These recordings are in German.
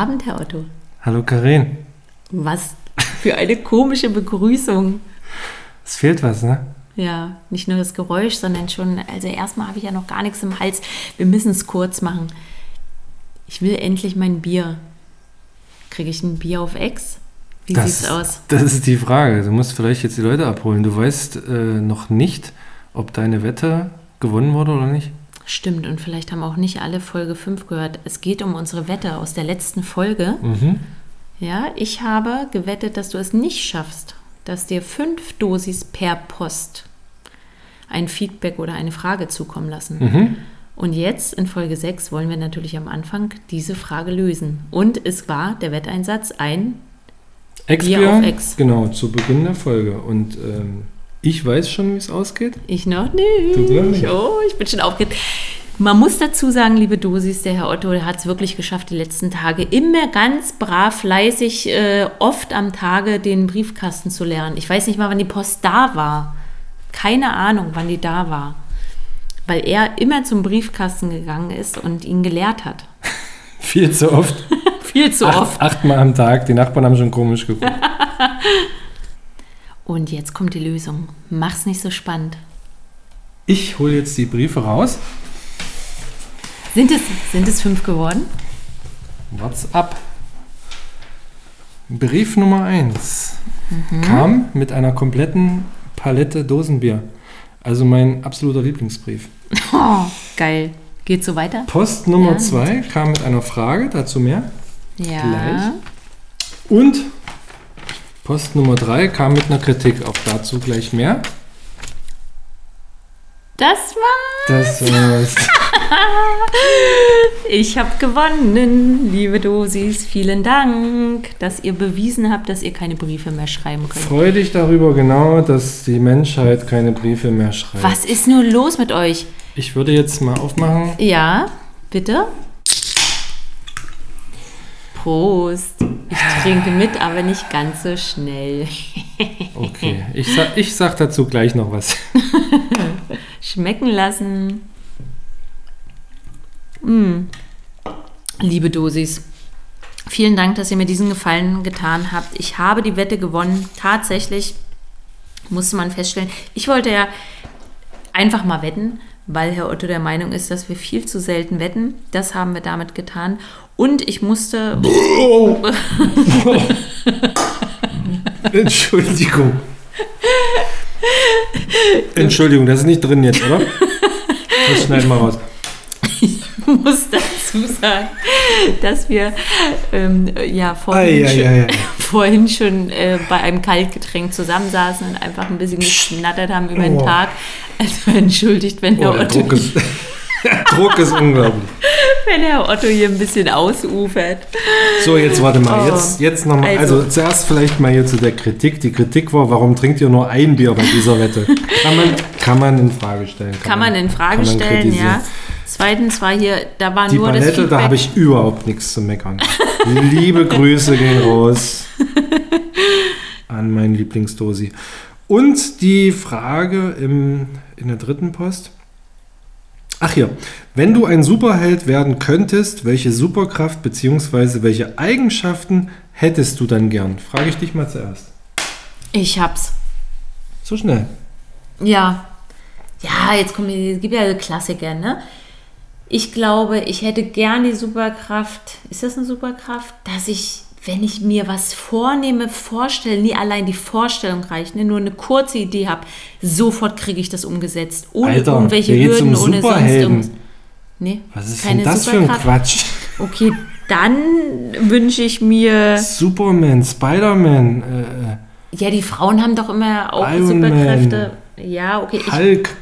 Guten Abend, Herr Otto. Hallo Karin. Was für eine komische Begrüßung. Es fehlt was, ne? Ja, nicht nur das Geräusch, sondern schon, also erstmal habe ich ja noch gar nichts im Hals. Wir müssen es kurz machen. Ich will endlich mein Bier. Kriege ich ein Bier auf Ex? Wie das, sieht's aus? Das ist die Frage. Du musst vielleicht jetzt die Leute abholen. Du weißt äh, noch nicht, ob deine Wette gewonnen wurde oder nicht. Stimmt, und vielleicht haben auch nicht alle Folge 5 gehört. Es geht um unsere Wette aus der letzten Folge. Mhm. Ja, ich habe gewettet, dass du es nicht schaffst, dass dir fünf Dosis per Post ein Feedback oder eine Frage zukommen lassen. Mhm. Und jetzt in Folge 6 wollen wir natürlich am Anfang diese Frage lösen. Und es war der Wetteinsatz ein Ex-Bier, Ex. genau, zu Beginn der Folge. Und ähm, ich weiß schon, wie es ausgeht. Ich noch nicht. Du noch nicht. Oh, ich bin schon aufgeregt. Man muss dazu sagen, liebe Dosis, der Herr Otto hat es wirklich geschafft, die letzten Tage immer ganz brav, fleißig, äh, oft am Tage den Briefkasten zu lernen. Ich weiß nicht mal, wann die Post da war. Keine Ahnung, wann die da war. Weil er immer zum Briefkasten gegangen ist und ihn gelehrt hat. Viel zu oft. Viel zu oft. Acht, achtmal am Tag. Die Nachbarn haben schon komisch geguckt. Und jetzt kommt die Lösung. Mach's nicht so spannend. Ich hole jetzt die Briefe raus. Sind es, sind es fünf geworden? What's up? Brief Nummer 1 Mhm. kam mit einer kompletten Palette Dosenbier. Also mein absoluter Lieblingsbrief. Oh, geil. Geht so weiter? Post Nummer Ja, 2 kam mit einer Frage, dazu mehr. Ja. Gleich. Und Post Nummer 3 kam mit einer Kritik, auch dazu gleich mehr. Das war. Das war's. Ich habe gewonnen, liebe Dosis. Vielen Dank, dass ihr bewiesen habt, dass ihr keine Briefe mehr schreiben könnt. Freu dich darüber genau, dass die Menschheit keine Briefe mehr schreibt. Was ist nur los mit euch? Ich würde jetzt mal aufmachen. Ja, bitte? Prost. Ich trinke mit, aber nicht ganz so schnell. Okay, ich sag, ich sag dazu gleich noch was. Schmecken lassen. Mm. Liebe Dosis, vielen Dank, dass ihr mir diesen Gefallen getan habt. Ich habe die Wette gewonnen. Tatsächlich musste man feststellen. Ich wollte ja einfach mal wetten, weil Herr Otto der Meinung ist, dass wir viel zu selten wetten. Das haben wir damit getan. Und ich musste. Entschuldigung. Entschuldigung, das ist nicht drin jetzt, oder? Das schneiden wir raus. muss dazu sagen, dass wir ähm, ja vorhin, ei, schon, ei, ei. vorhin schon äh, bei einem Kaltgetränk zusammensaßen und einfach ein bisschen geschnattert haben über den Oh. Tag. Also entschuldigt, wenn, Oh, der Otto, Druck ist, der Druck ist unglaublich. wenn Herr Otto hier ein bisschen ausufert. So, jetzt warte mal. Oh. Jetzt, jetzt nochmal. Also- Also, zuerst vielleicht mal hier zu der Kritik. Die Kritik war, warum trinkt ihr nur ein Bier bei dieser Wette? Kann man, kann man in Frage stellen. Kann man in Frage kann stellen, ja. Zweitens war hier, da war Die nur das Palette, Feedback. da habe ich überhaupt nichts zu meckern. Liebe Grüße gehen raus an meinen Lieblingsdosi. Und die Frage im, in der dritten Post. Ach hier, wenn du ein Superheld werden könntest, welche Superkraft bzw. welche Eigenschaften hättest du dann gern? Frage ich dich mal zuerst. ich hab's. So schnell. Ja. Ja, jetzt kommen die, es gibt ja Klassiker, ne? Ich glaube, ich hätte gern die Superkraft, ist das eine Superkraft, dass ich, wenn ich mir was vornehme, vorstelle, nie allein die Vorstellung reicht, ne, nur eine kurze Idee habe, sofort kriege ich das umgesetzt, ohne Alter, irgendwelche Hürden, um ohne sonst irgendwas. Nee, Was ist keine denn das für ein. Quatsch? Okay, dann wünsche ich mir, Superman, Spider-Man, äh, ja, die Frauen haben doch immer auch Iron Superkräfte. Ja, okay, ich Hulk,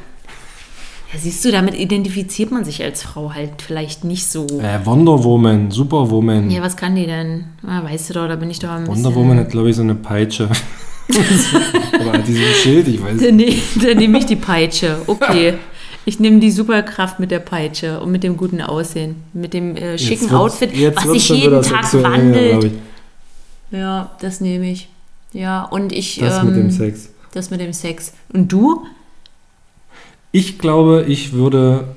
Ja, siehst du, damit identifiziert man sich als Frau halt vielleicht nicht so. äh, Wonder Woman, Superwoman. Ja, was kann die denn? Ah, weißt du doch, da bin ich doch ein Wonder. Woman hat, glaube ich, so eine Peitsche. Oder hat die so ein Schild, ich weiß Dann, ne, dann nehme ich die Peitsche. Okay. Ich nehme die Superkraft mit der Peitsche und mit dem guten Aussehen. Mit dem äh, schicken Outfit, was sich jeden Tag sexuell, wandelt. ich. Ja, das nehme ich. Ja, und ich. Das ähm, mit dem Sex. Das mit dem Sex. Und du? Ich glaube, ich würde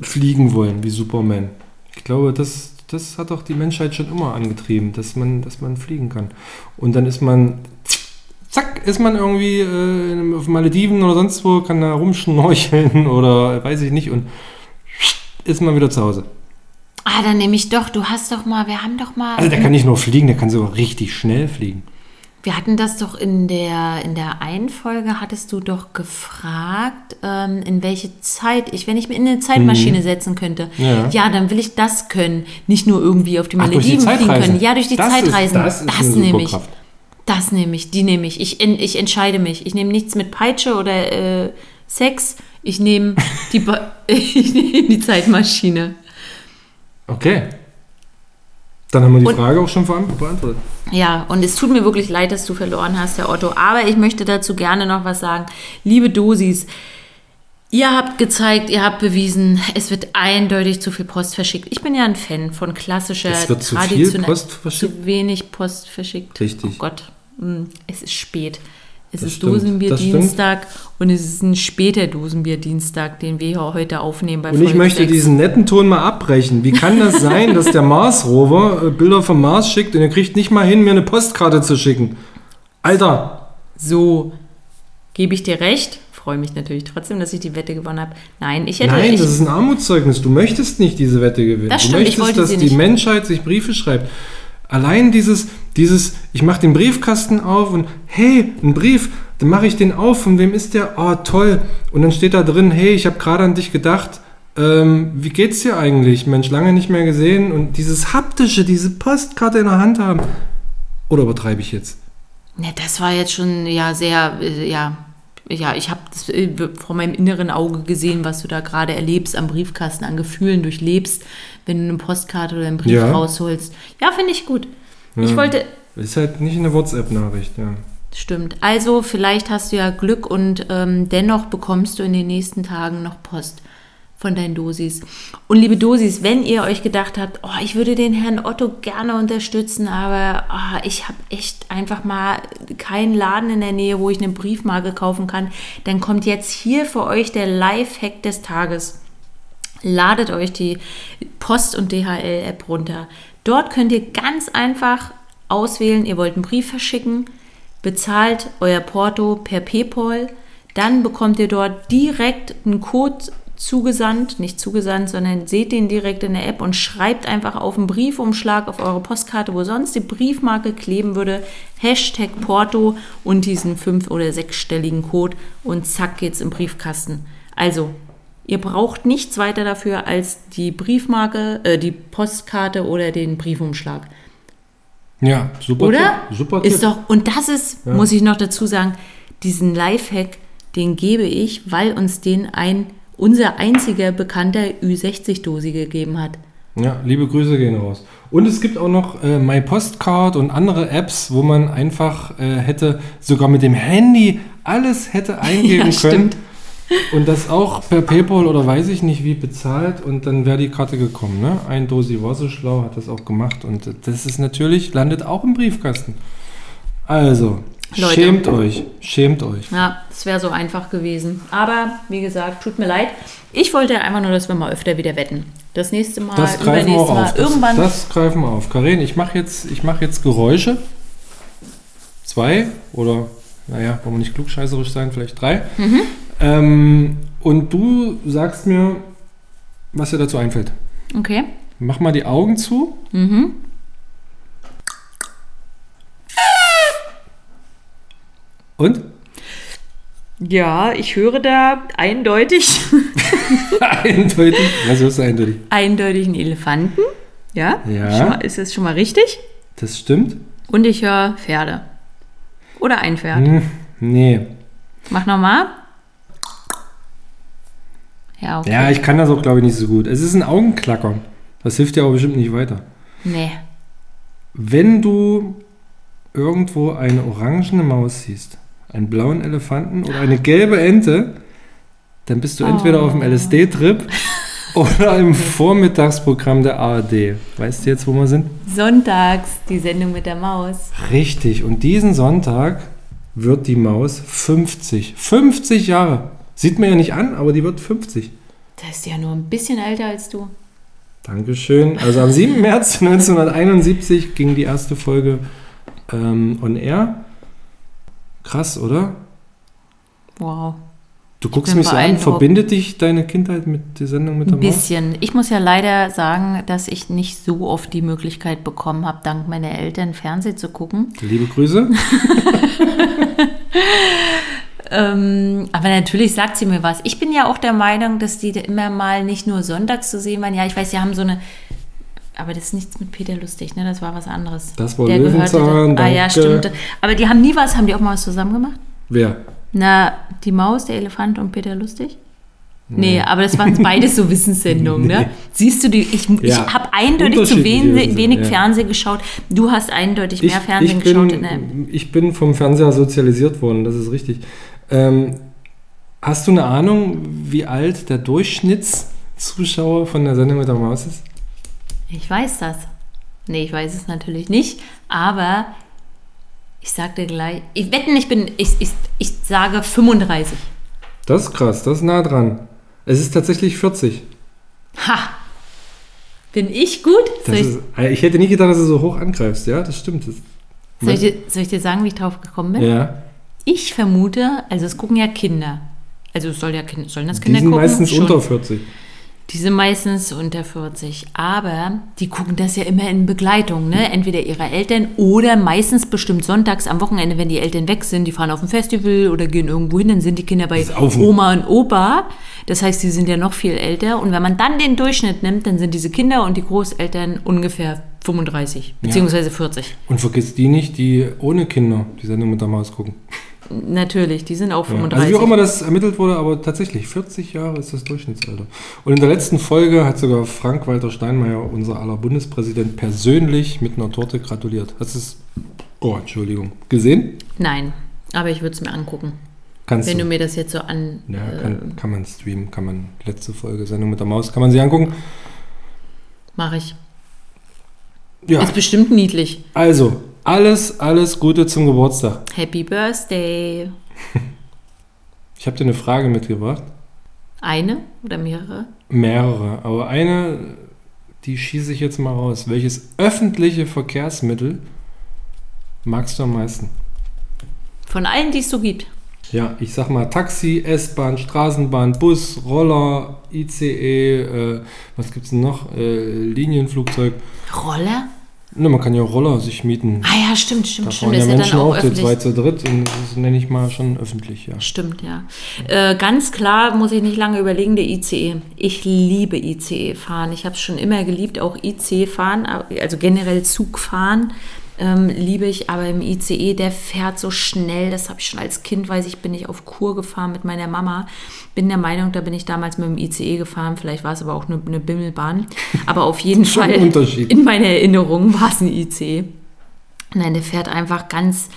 fliegen wollen, wie Superman. Ich glaube, das, das hat doch die Menschheit schon immer angetrieben, dass man, dass man fliegen kann. Und dann ist man, zack, ist man irgendwie äh, auf Malediven oder sonst wo, kann da rumschnorcheln oder weiß ich nicht und ist man wieder zu Hause. Ah, dann nehme ich doch, du hast doch mal, wir haben doch mal. Also der kann nicht nur fliegen, der kann sogar richtig schnell fliegen. Wir hatten das doch in der, in der einen Folge, hattest du doch gefragt, ähm, in welche Zeit ich, wenn ich mir in eine Zeitmaschine setzen könnte, Mhm. Ja. dann will ich das können. Nicht nur irgendwie auf die Ach, durch die Malediven fliegen können. Ja, durch die Das ist- Zeitreisen. das ist eine nehme ich. Das nehme ich, die nehme ich. Ich, ich entscheide mich. Ich nehme nichts mit Peitsche oder äh, Sex. Ich nehme die, ich nehme die Zeitmaschine. Okay. Dann haben wir die Und- Frage auch schon beant- beantwortet. Ja, und es tut mir wirklich leid, dass du verloren hast, Herr Otto. Aber ich möchte dazu gerne noch was sagen. Liebe Dosis, ihr habt gezeigt, ihr habt bewiesen, es wird eindeutig zu viel Post verschickt. Ich bin ja ein Fan von klassischer, Es wird zu viel traditionell- Post verschickt? Zu wenig Post verschickt. Richtig. Oh Gott, mm, es ist spät. Es Das ist stimmt, Dosenbierdienstag und es ist ein später Dosenbierdienstag, den wir hier heute aufnehmen bei Und ich möchte 6. diesen netten Ton mal abbrechen. Wie kann das sein, dass der Mars-Rover äh, Bilder vom Mars schickt und er kriegt nicht mal hin, mir eine Postkarte zu schicken? Alter, So, gebe ich dir recht. Freue mich natürlich trotzdem, dass ich die Wette gewonnen habe. Nein, ich hätte. nein, ich, das ist ein Armutszeugnis. Du möchtest nicht diese Wette gewinnen. Das du stimmt, ich möchtest, wollte dass die nicht. Menschheit sich Briefe schreibt. Allein dieses, dieses, ich mache den Briefkasten auf und hey, ein Brief, dann mache ich den auf. Von wem ist der? Oh, toll. Und dann steht da drin, hey, ich habe gerade an dich gedacht. Ähm, wie geht's dir eigentlich? Mensch, lange nicht mehr gesehen. Und dieses haptische, diese Postkarte in der Hand haben. Oder übertreibe ich jetzt? Ne, das war jetzt schon ja sehr, äh, ja, ja, ich habe das äh, vor meinem inneren Auge gesehen, was du da gerade erlebst am Briefkasten, an Gefühlen durchlebst, wenn du eine Postkarte oder einen Brief Ja. rausholst. Ja, finde ich gut. Ich Ja. wollte, Ist halt nicht eine WhatsApp-Nachricht, ja. stimmt. Also vielleicht hast du ja Glück und ähm, dennoch bekommst du in den nächsten Tagen noch Post von deinen Dosis. Und liebe Dosis, wenn ihr euch gedacht habt, oh, ich würde den Herrn Otto gerne unterstützen, aber ah, ich habe echt einfach mal keinen Laden in der Nähe, wo ich eine Briefmarke kaufen kann, dann kommt jetzt hier für euch der Live-Hack des Tages. Ladet euch die Post- und DHL-App runter. Dort könnt ihr ganz einfach auswählen, ihr wollt einen Brief verschicken, bezahlt euer Porto per PayPal, dann bekommt ihr dort direkt einen Code zugesandt, nicht zugesandt, sondern seht den direkt in der App und schreibt einfach auf einen Briefumschlag auf eure Postkarte, wo sonst die Briefmarke kleben würde, Hashtag Porto und diesen fünf- oder sechsstelligen Code und zack geht's im Briefkasten. Also, ihr braucht nichts weiter dafür als die Briefmarke, äh, die Postkarte oder den Briefumschlag. Ja, super Oder? Tipp, super ist Tipp. doch, und das ist, muss ich noch dazu sagen, diesen Lifehack, den gebe ich, weil uns den ein unser einziger bekannter Ü60-Dosi gegeben hat. Ja, liebe Grüße gehen raus. Und es gibt auch noch äh, My Postcard und andere Apps, wo man einfach äh, hätte, sogar mit dem Handy alles hätte eingeben Ja, können. Und das auch per PayPal oder weiß ich nicht wie bezahlt und dann wäre die Karte gekommen. Ne? Ein Dosi war so schlau, hat das auch gemacht und das ist natürlich, landet auch im Briefkasten. Also, Leute. schämt euch, schämt euch. Ja, es wäre so einfach gewesen. Aber wie gesagt, tut mir leid. Ich wollte einfach nur, dass wir mal öfter wieder wetten. Das nächste Mal, Das greifen wir auch Mal, auf. Das, irgendwann. das greifen wir auf. Karin, ich mache jetzt, ich mach jetzt Geräusche. Zwei oder, naja, wollen wir nicht klugscheißerisch sein, vielleicht drei. Mhm. Ähm, und du sagst mir, was dir dazu einfällt. okay. Mach mal die Augen zu. Mhm. Und? Ja, ich höre da eindeutig, eindeutig. Was ist eindeutig? eindeutig einen Elefanten. Ja? Ja. Ist das schon mal richtig? Das stimmt? Und ich höre Pferde. Oder ein Pferd. Hm, nee. Mach nochmal. Ja, okay. Ja, ich kann das auch, glaube ich, nicht so gut. Es ist ein Augenklackern. Das hilft dir aber bestimmt nicht weiter. Nee. Wenn du irgendwo eine orangene Maus siehst, einen blauen Elefanten oder eine gelbe Ente, dann bist du entweder auf dem LSD-Trip oder im Vormittagsprogramm der ARD. Weißt du jetzt, wo wir sind? Sonntags, die Sendung mit der Maus. Richtig. Und diesen Sonntag wird die Maus 50. 50 Jahre. Sieht man ja nicht an, aber die wird 50. Da ist ja nur ein bisschen älter als du. Dankeschön. Also am 7. März 1971 ging die erste Folge ähm, on air. Krass, oder? Wow. Du guckst mich so an, verbindet dich deine Kindheit mit der Sendung mit der Ein Maus? bisschen. Ich muss ja leider sagen, dass ich nicht so oft die Möglichkeit bekommen habe, dank meiner Eltern Fernsehen zu gucken. Liebe Grüße. Ähm, aber natürlich sagt sie mir was. Ich bin ja auch der Meinung, dass die immer mal nicht nur sonntags zu sehen waren. Ja, ich weiß, sie haben so eine. Aber das ist nichts mit Peter Lustig, ne? Das war was anderes. Das war Der gehörte Löwenzahn, da- Ah ja, stimmt. Aber die haben nie was, haben die auch mal was zusammen gemacht? Wer? Na, die Maus, der Elefant und Peter Lustig? Nee, aber das waren beides so Wissenssendungen, ne? Siehst du, die, ich, ich Ja, habe eindeutig zu wenig, wenig ja. Fernsehen geschaut. Du hast eindeutig mehr Ich, Fernsehen ich, geschaut. in der, bin, ich bin vom Fernseher sozialisiert worden, das ist richtig. Ähm, hast du eine Ahnung, wie alt der Durchschnittszuschauer von der Sendung mit der Maus ist? Ich weiß das. Nee, ich weiß es natürlich nicht, aber ich sag dir gleich, ich wette, ich bin, ich, ich, ich sage 35. Das ist krass, das ist nah dran. Es ist tatsächlich 40. Ha! Bin ich gut? Das ich, ist, äh, ich hätte nie gedacht, dass du so hoch angreifst. Ja, das stimmt. Das, soll, ich dir, soll ich dir sagen, wie ich drauf gekommen bin? ja, Ich vermute, also es gucken ja Kinder. Also es soll ja Kinder, sollen das die Kinder sind gucken? meistens Schon. unter 40. Die sind meistens unter 40, aber die gucken das ja immer in Begleitung, ne? Entweder ihrer Eltern oder meistens bestimmt sonntags am Wochenende, wenn die Eltern weg sind, die fahren auf ein Festival oder gehen irgendwo hin, dann sind die Kinder bei. Oma und Opa. Das heißt, die sind ja noch viel älter. Und wenn man dann den Durchschnitt nimmt, dann sind diese Kinder und die Großeltern ungefähr 35 beziehungsweise 40. Und vergiss die nicht, die ohne Kinder die Sendung mit der Maus gucken. Natürlich, die sind auch Ja. 35. Also wie auch immer das ermittelt wurde, aber tatsächlich 40 Jahre ist das Durchschnittsalter. Und in der letzten Folge hat sogar Frank-Walter Steinmeier, unser aller Bundespräsident, persönlich mit einer Torte gratuliert. Hast du es, oh Entschuldigung, gesehen? Nein, aber ich würde es mir angucken, Kannst wenn du. du mir das jetzt so an... ja, äh, kann, kann man streamen, kann man, letzte Folge, Sendung mit der Maus, kann man sie angucken. Mache ich. Ja, Ist bestimmt niedlich. also, alles, alles Gute zum Geburtstag. Happy Birthday. Ich habe dir eine Frage mitgebracht. Eine oder mehrere? Mehrere, aber eine, die schieße ich jetzt mal raus. Welches öffentliche Verkehrsmittel magst du am meisten? Von allen, die es so gibt. Ja, ich sag mal Taxi, S-Bahn, Straßenbahn, Bus, Roller, ICE, äh, was gibt's denn noch? Äh, Linienflugzeug. Roller? Ne, man kann ja Roller sich mieten. Ah ja, stimmt, stimmt, Da stimmt. Das ja ist ja Menschen dann auch auch öffentlich. zweit, zu dritt und das nenne ich mal schon öffentlich, ja. Stimmt, ja. Äh, ganz klar muss ich nicht lange überlegen, der ICE. Ich liebe ICE fahren. Ich habe es schon immer geliebt, auch ICE fahren, also generell Zug fahren. Ähm, liebe ich, aber im ICE, der fährt so schnell, das habe ich schon als Kind, weiß ich, bin ich auf Kur gefahren mit meiner Mama. Bin der Meinung, da bin ich damals mit dem ICE gefahren, vielleicht war es aber auch eine, eine Bimmelbahn. Aber auf jeden Fall, in meiner Erinnerung war es ein ICE. Nein, der fährt einfach ganz,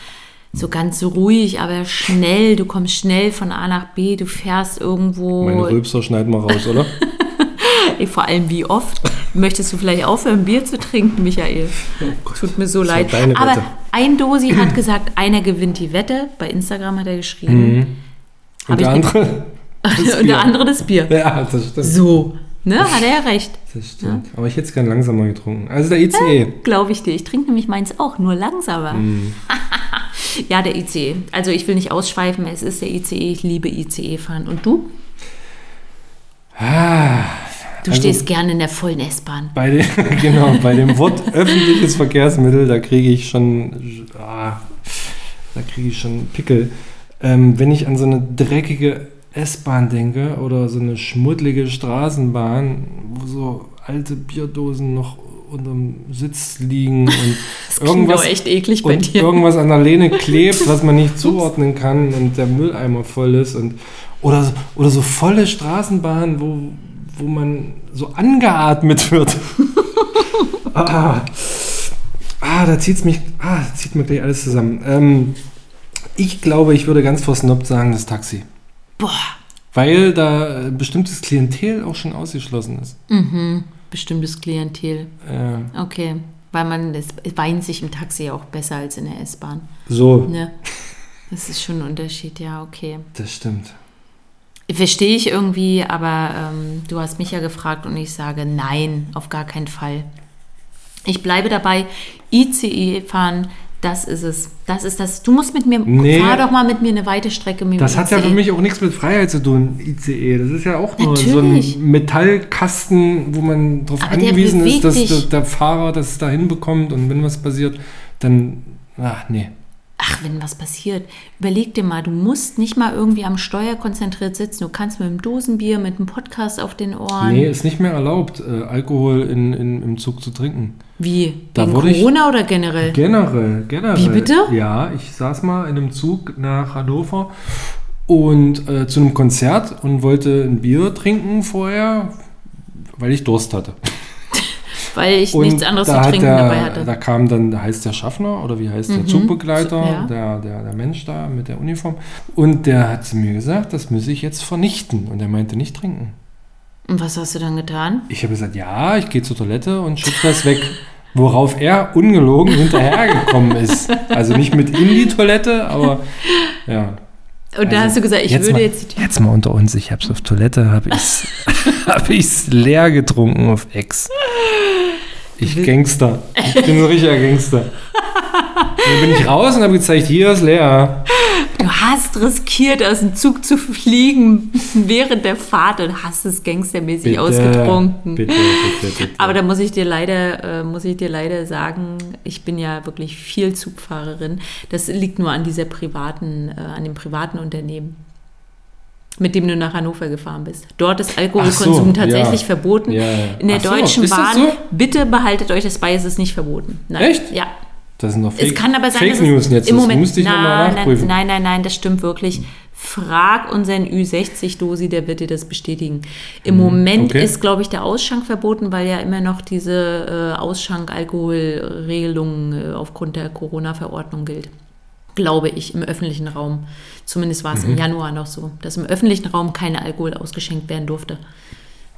so ganz ruhig, aber schnell. Du kommst schnell von A nach B, du fährst irgendwo. Meine Rülpser schneiden wir raus, oder? Vor allem wie oft. Möchtest du vielleicht aufhören, Bier zu trinken, Michael? Tut mir so Oh leid. Aber Wette. ein Dosi hat gesagt, einer gewinnt die Wette. Bei Instagram hat er geschrieben. Hab Und der andere? das Und der Bier. andere das Bier. Ja, das stimmt. So. Ne, hat er ja recht. Das stimmt. Aber ich hätte es gern langsamer getrunken. Also der ICE. Glaube ich dir. Ich trinke nämlich meins auch, nur langsamer. Mhm. ja, der ICE. Also ich will nicht ausschweifen, es ist der ICE. Ich liebe ICE fahren. Und du? Ah, Du Also- stehst gerne in der vollen S-Bahn. bei dem, genau, bei dem Wort öffentliches Verkehrsmittel, da kriege ich schon, ah, da kriege ich schon Pickel. Ähm, wenn ich an so eine dreckige S-Bahn denke oder so eine schmuddlige Straßenbahn, wo so alte Bierdosen noch unterm Sitz liegen und Das irgendwas, echt eklig bei dir. irgendwas an der Lehne klebt, was man nicht zuordnen kann und der Mülleimer voll ist und oder, so- oder so volle Straßenbahnen, wo, wo man so angeatmet wird. ah, ah, da zieht's mich, ah, zieht mir gleich alles zusammen. Ähm, ich glaube, ich würde ganz versnobbt sagen, das Taxi. Boah, Weil da ein bestimmtes Klientel auch schon ausgeschlossen ist. mhm. bestimmtes Klientel. Äh, Okay. Weil man, es weint sich im Taxi auch besser als in der S-Bahn. so, Ne? Das ist schon ein Unterschied, ja, okay. das stimmt. Verstehe ich irgendwie, aber ähm, du hast mich ja gefragt und ich sage nein, auf gar keinen Fall. Ich bleibe dabei, ICE fahren, das ist es. Das ist das. Du musst mit mir, Nee. fahr doch mal mit mir eine weite Strecke Das hat ja ICE. für mich auch nichts mit Freiheit zu tun, ICE. Das ist ja auch nur so Natürlich. ein Metallkasten, wo man darauf angewiesen ist, dass der, der Fahrer das da hinbekommt und wenn was passiert, dann, ach nee. Ach, wenn was passiert, überleg dir mal, du musst nicht mal irgendwie am Steuer konzentriert sitzen. Du kannst mit einem Dosenbier, mit einem Podcast auf den Ohren. Nee, ist nicht mehr erlaubt, äh, Alkohol in, in, im Zug zu trinken. Wie? Da Wegen wurde ich- Corona oder generell? Generell, generell. Wie bitte? Ja, ich saß mal in einem Zug nach Hannover und äh, zu einem Konzert und wollte ein Bier trinken vorher, weil ich Durst hatte. Weil ich Und nichts anderes zu da trinken der, dabei hatte. Da kam dann, da heißt der Schaffner oder wie heißt der Mhm. Zugbegleiter, Ja. der, der, der Mensch da mit der Uniform. Und der hat zu mir gesagt, das müsse ich jetzt vernichten. Und er meinte nicht trinken. Und was hast du dann getan? Ich habe gesagt, ja, ich gehe zur Toilette und schütte das weg. Worauf er ungelogen hinterhergekommen ist. Also nicht mit in die Toilette, aber ja. Und da Also, hast du gesagt, ich würde mal, jetzt die Tür. Jetzt mal unter uns, ich habe es auf Toilette, habe ich es hab ich's leer getrunken auf Ex. Ich Gangster. Ich bin so ein richtiger Gangster. Dann bin ich raus und habe gezeigt, hier ist leer. Du hast riskiert, aus dem Zug zu fliegen während der Fahrt und hast es gangstermäßig ausgetrunken. Bitte, bitte, bitte. Aber da muss ich dir leider, äh, muss ich dir leider sagen, ich bin ja wirklich viel Zugfahrerin. Das liegt nur an dieser privaten, äh, an dem privaten Unternehmen, mit dem du nach Hannover gefahren bist. Dort ist Alkoholkonsum so, tatsächlich ja. verboten. Ja, ja. In der Ach so, Deutschen das Bahn, so? bitte behaltet euch das bei, es ist nicht verboten. Nein. Echt? Ja. Das sind noch Fake, Es kann aber sein, Fake dass News jetzt. im Das Moment musste ich nochmal nein, nein, nachprüfen. nein, nein, nein, das stimmt wirklich. Frag unseren Ü60-Dosi, der wird dir das bestätigen. Im Moment Mhm, okay. ist, glaube ich, der Ausschank verboten, weil ja immer noch diese äh, Ausschank-Alkoholregelung äh, aufgrund der Corona-Verordnung gilt. Glaube ich, im öffentlichen Raum. Zumindest war es Mhm. im Januar noch so, dass im öffentlichen Raum keine Alkohol ausgeschenkt werden durfte.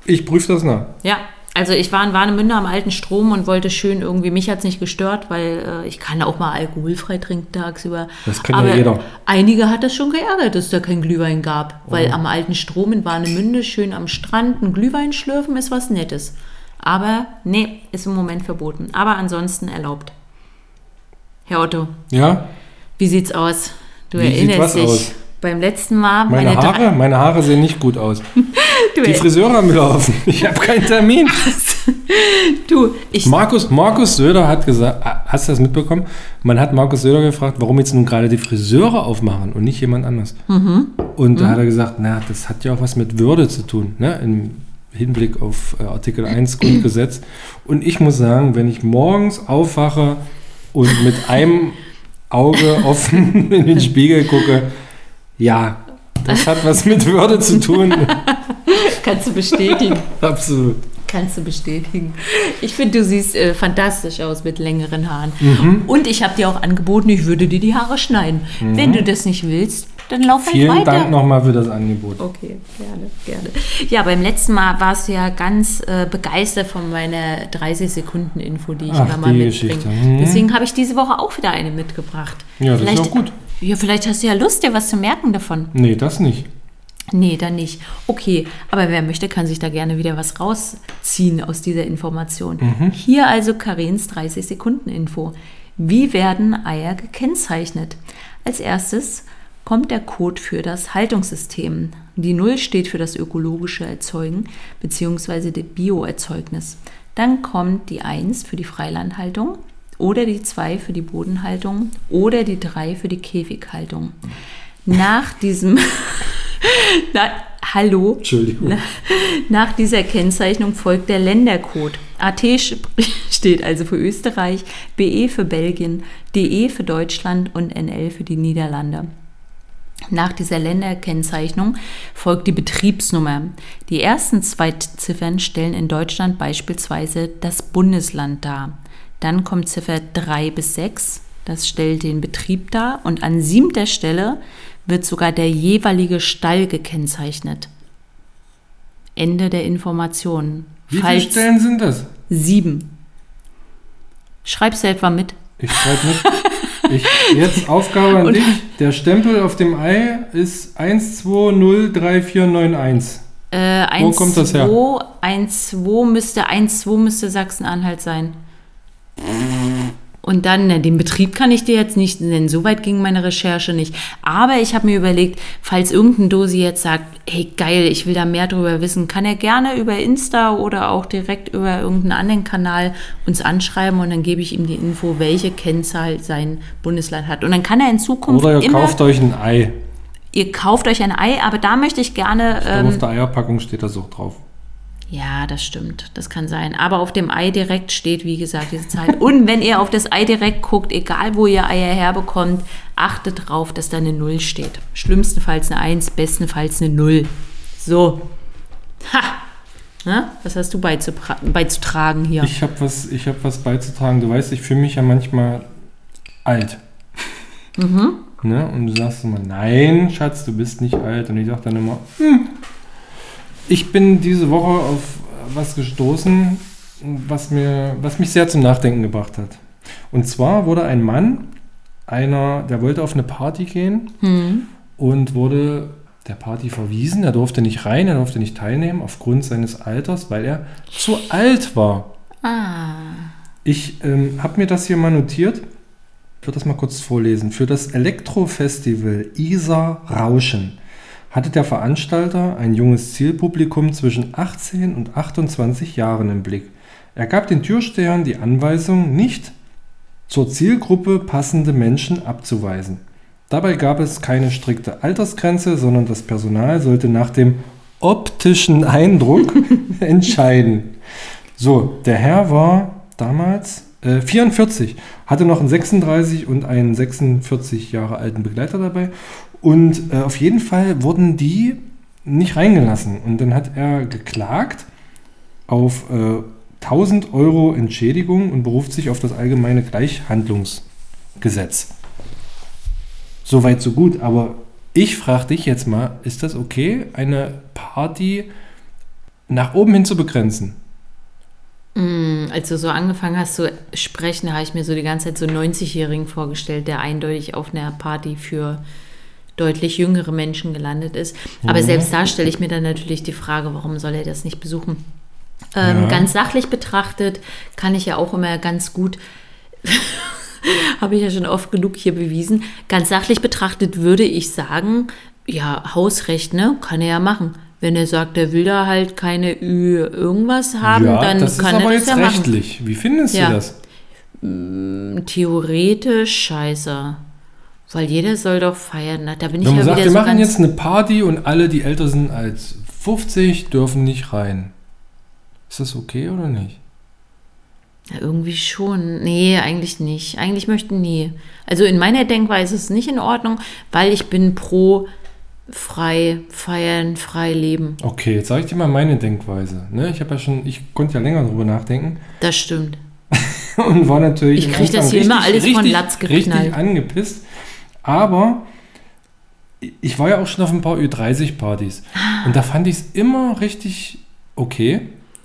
Ich prüfe das nach. Ja, also ich war in Warnemünde am alten Strom und wollte schön irgendwie, mich hat es nicht gestört, weil äh, ich kann auch mal alkoholfrei trinken tagsüber. Das kann ja Aber jeder. einige hat das schon geärgert, dass es da kein Glühwein gab, weil Oh. am alten Strom in Warnemünde schön am Strand ein Glühwein schlürfen ist was Nettes. Aber nee, ist im Moment verboten. Aber ansonsten erlaubt. Herr Otto, Ja? wie sieht's aus? Du Wie sieht erinnerst was dich. aus? Beim letzten Mal Meine, drei- Haare? Meine Haare sehen nicht gut aus. Die Friseure haben offen. Ich habe keinen Termin. du ich Markus, Markus Söder hat gesagt, ah, hast du das mitbekommen? Man hat Markus Söder gefragt, warum jetzt nun gerade die Friseure aufmachen und nicht jemand anders. Mhm. Und da hat er gesagt, na, das hat ja auch was mit Würde zu tun, ne? im Hinblick auf äh, Artikel 1 Grundgesetz. Und ich muss sagen, wenn ich morgens aufwache und mit einem Auge offen in den Spiegel gucke, ja, das hat was mit Würde zu tun. kannst du bestätigen. Absolut. Kannst du bestätigen. Ich finde, du siehst äh, fantastisch aus mit längeren Haaren. Mhm. Und ich habe dir auch angeboten, ich würde dir die Haare schneiden. Wenn du das nicht willst, dann lauf halt Vielen weiter. Dank nochmal für das Angebot. Okay, gerne, gerne. Ja, beim letzten Mal warst du ja ganz äh, begeistert von meiner 30-Sekunden-Info, die ich Ach, immer mal mitbringe. Mhm. Deswegen habe ich diese Woche auch wieder eine mitgebracht. Ja, das ist vielleicht, auch gut. Ja, vielleicht hast du ja Lust, dir was zu merken davon. Nee, das nicht. Nee, dann nicht. Okay, aber wer möchte, kann sich da gerne wieder was rausziehen aus dieser Information. Hier also Karens 30-Sekunden-Info. Wie werden Eier gekennzeichnet? Als erstes kommt der Code für das Haltungssystem. Die 0 steht für das ökologische Erzeugen bzw. die Bioerzeugnis. Dann kommt die 1 für die Freilandhaltung oder die 2 für die Bodenhaltung oder die 3 für die Käfighaltung. Nach diesem Na, hallo. Entschuldigung. Na, nach dieser Kennzeichnung folgt der Ländercode. AT steht also für Österreich, BE für Belgien, DE für Deutschland und NL für die Niederlande. Nach dieser Länderkennzeichnung folgt die Betriebsnummer. Die ersten zwei Ziffern stellen in Deutschland beispielsweise das Bundesland dar. Dann kommt Ziffer 3 bis 6, das stellt den Betrieb dar und an siebter Stelle wird sogar der jeweilige Stall gekennzeichnet. Ende der Informationen. Wie viele Stellen sind das? sieben. Schreibst du etwa mit? Ich schreibe mit. Ich, jetzt Aufgabe an Und- dich. Der Stempel auf dem Ei ist 12033491. Äh, 1, Wo kommt das her? 2, 1, 2 müsste, 1, 2 müsste Sachsen-Anhalt sein. Und dann, ne, den Betrieb kann ich dir jetzt nicht nennen, so weit ging meine Recherche nicht. Aber ich habe mir überlegt, falls irgendein Dosi jetzt sagt, hey geil, ich will da mehr drüber wissen, kann er gerne über Insta oder auch direkt über irgendeinen anderen Kanal uns anschreiben und dann gebe ich ihm die Info, welche Kennzahl sein Bundesland hat. Und dann kann er in Zukunft Oder ihr immer, kauft euch ein Ei. ihr kauft euch ein Ei, aber da möchte ich gerne... Ich Ähm, auf der Eierpackung steht das auch drauf. Ja, das stimmt. Das kann sein. Aber auf dem Ei direkt steht, wie gesagt, diese Zahl. Und wenn ihr auf das Ei direkt guckt, egal wo ihr Eier herbekommt, achtet drauf, dass da eine Null steht. Schlimmstenfalls eine 1, bestenfalls eine 0. So. Ha! Na, was hast du beizutragen hier? Ich habe was, ich hab was beizutragen. Du weißt, ich fühle mich ja manchmal alt. Mhm. Ne? Und du sagst immer, nein, Schatz, du bist nicht alt. Und ich sage dann immer, hm. Ich bin diese Woche auf was gestoßen, was, mir, was mich sehr zum Nachdenken gebracht hat. Und zwar wurde ein Mann, einer, der wollte auf eine Party gehen Hm. und wurde der Party verwiesen. Er durfte nicht rein, er durfte nicht teilnehmen aufgrund seines Alters, weil er zu alt war. Ah. Ich ähm, habe mir das hier mal notiert. Ich würde das mal kurz vorlesen. Für das Elektrofestival Isar Rauschen hatte der Veranstalter ein junges Zielpublikum zwischen 18 und 28 Jahren im Blick. Er gab den Türstehern die Anweisung, nicht zur Zielgruppe passende Menschen abzuweisen. Dabei gab es keine strikte Altersgrenze, sondern das Personal sollte nach dem optischen Eindruck entscheiden. So, der Herr war damals äh, 44, hatte noch einen 36 und einen 46 Jahre alten Begleiter dabei. Und äh, auf jeden Fall wurden die nicht reingelassen. Und dann hat er geklagt auf äh, 1000 Euro Entschädigung und beruft sich auf das allgemeine Gleichhandlungsgesetz. Soweit, so gut. Aber ich frage dich jetzt mal, ist das okay, eine Party nach oben hin zu begrenzen? Mm, Als du so angefangen hast zu sprechen, habe ich mir so die ganze Zeit so einen 90-Jährigen vorgestellt, der eindeutig auf einer Party für deutlich jüngere Menschen gelandet ist. Aber Mhm. selbst da stelle ich mir dann natürlich die Frage, warum soll er das nicht besuchen? Ähm, Ja. Ganz sachlich betrachtet kann ich ja auch immer ganz gut, habe ich ja schon oft genug hier bewiesen, ganz sachlich betrachtet würde ich sagen, ja, Hausrecht, ne, kann er ja machen. Wenn er sagt, er will da halt keine Ü irgendwas haben, dann das kann ist aber er das jetzt ja machen. rechtlich. Wie findest Ja. du das? Theoretisch scheiße. Weil jeder soll doch feiern. Na, Da bin ich Wenn ja man sagt, wieder wir so machen jetzt eine Party und alle, die älter sind als 50, dürfen nicht rein. Ist das okay oder nicht? Ja, irgendwie schon. Nee, eigentlich nicht. Eigentlich möchten nie. Also in meiner Denkweise ist es nicht in Ordnung, weil ich bin pro frei feiern, frei leben. Okay, jetzt sage ich dir mal meine Denkweise. Ne? Ich habe ja schon, ich konnte ja länger drüber nachdenken Das stimmt. und war natürlich. Ich am krieg das hier immer alles von richtig, Latz geknallt. Richtig angepisst. Aber ich war ja auch schon auf ein paar Ü30-Partys. Ah. Und da fand ich es immer richtig okay,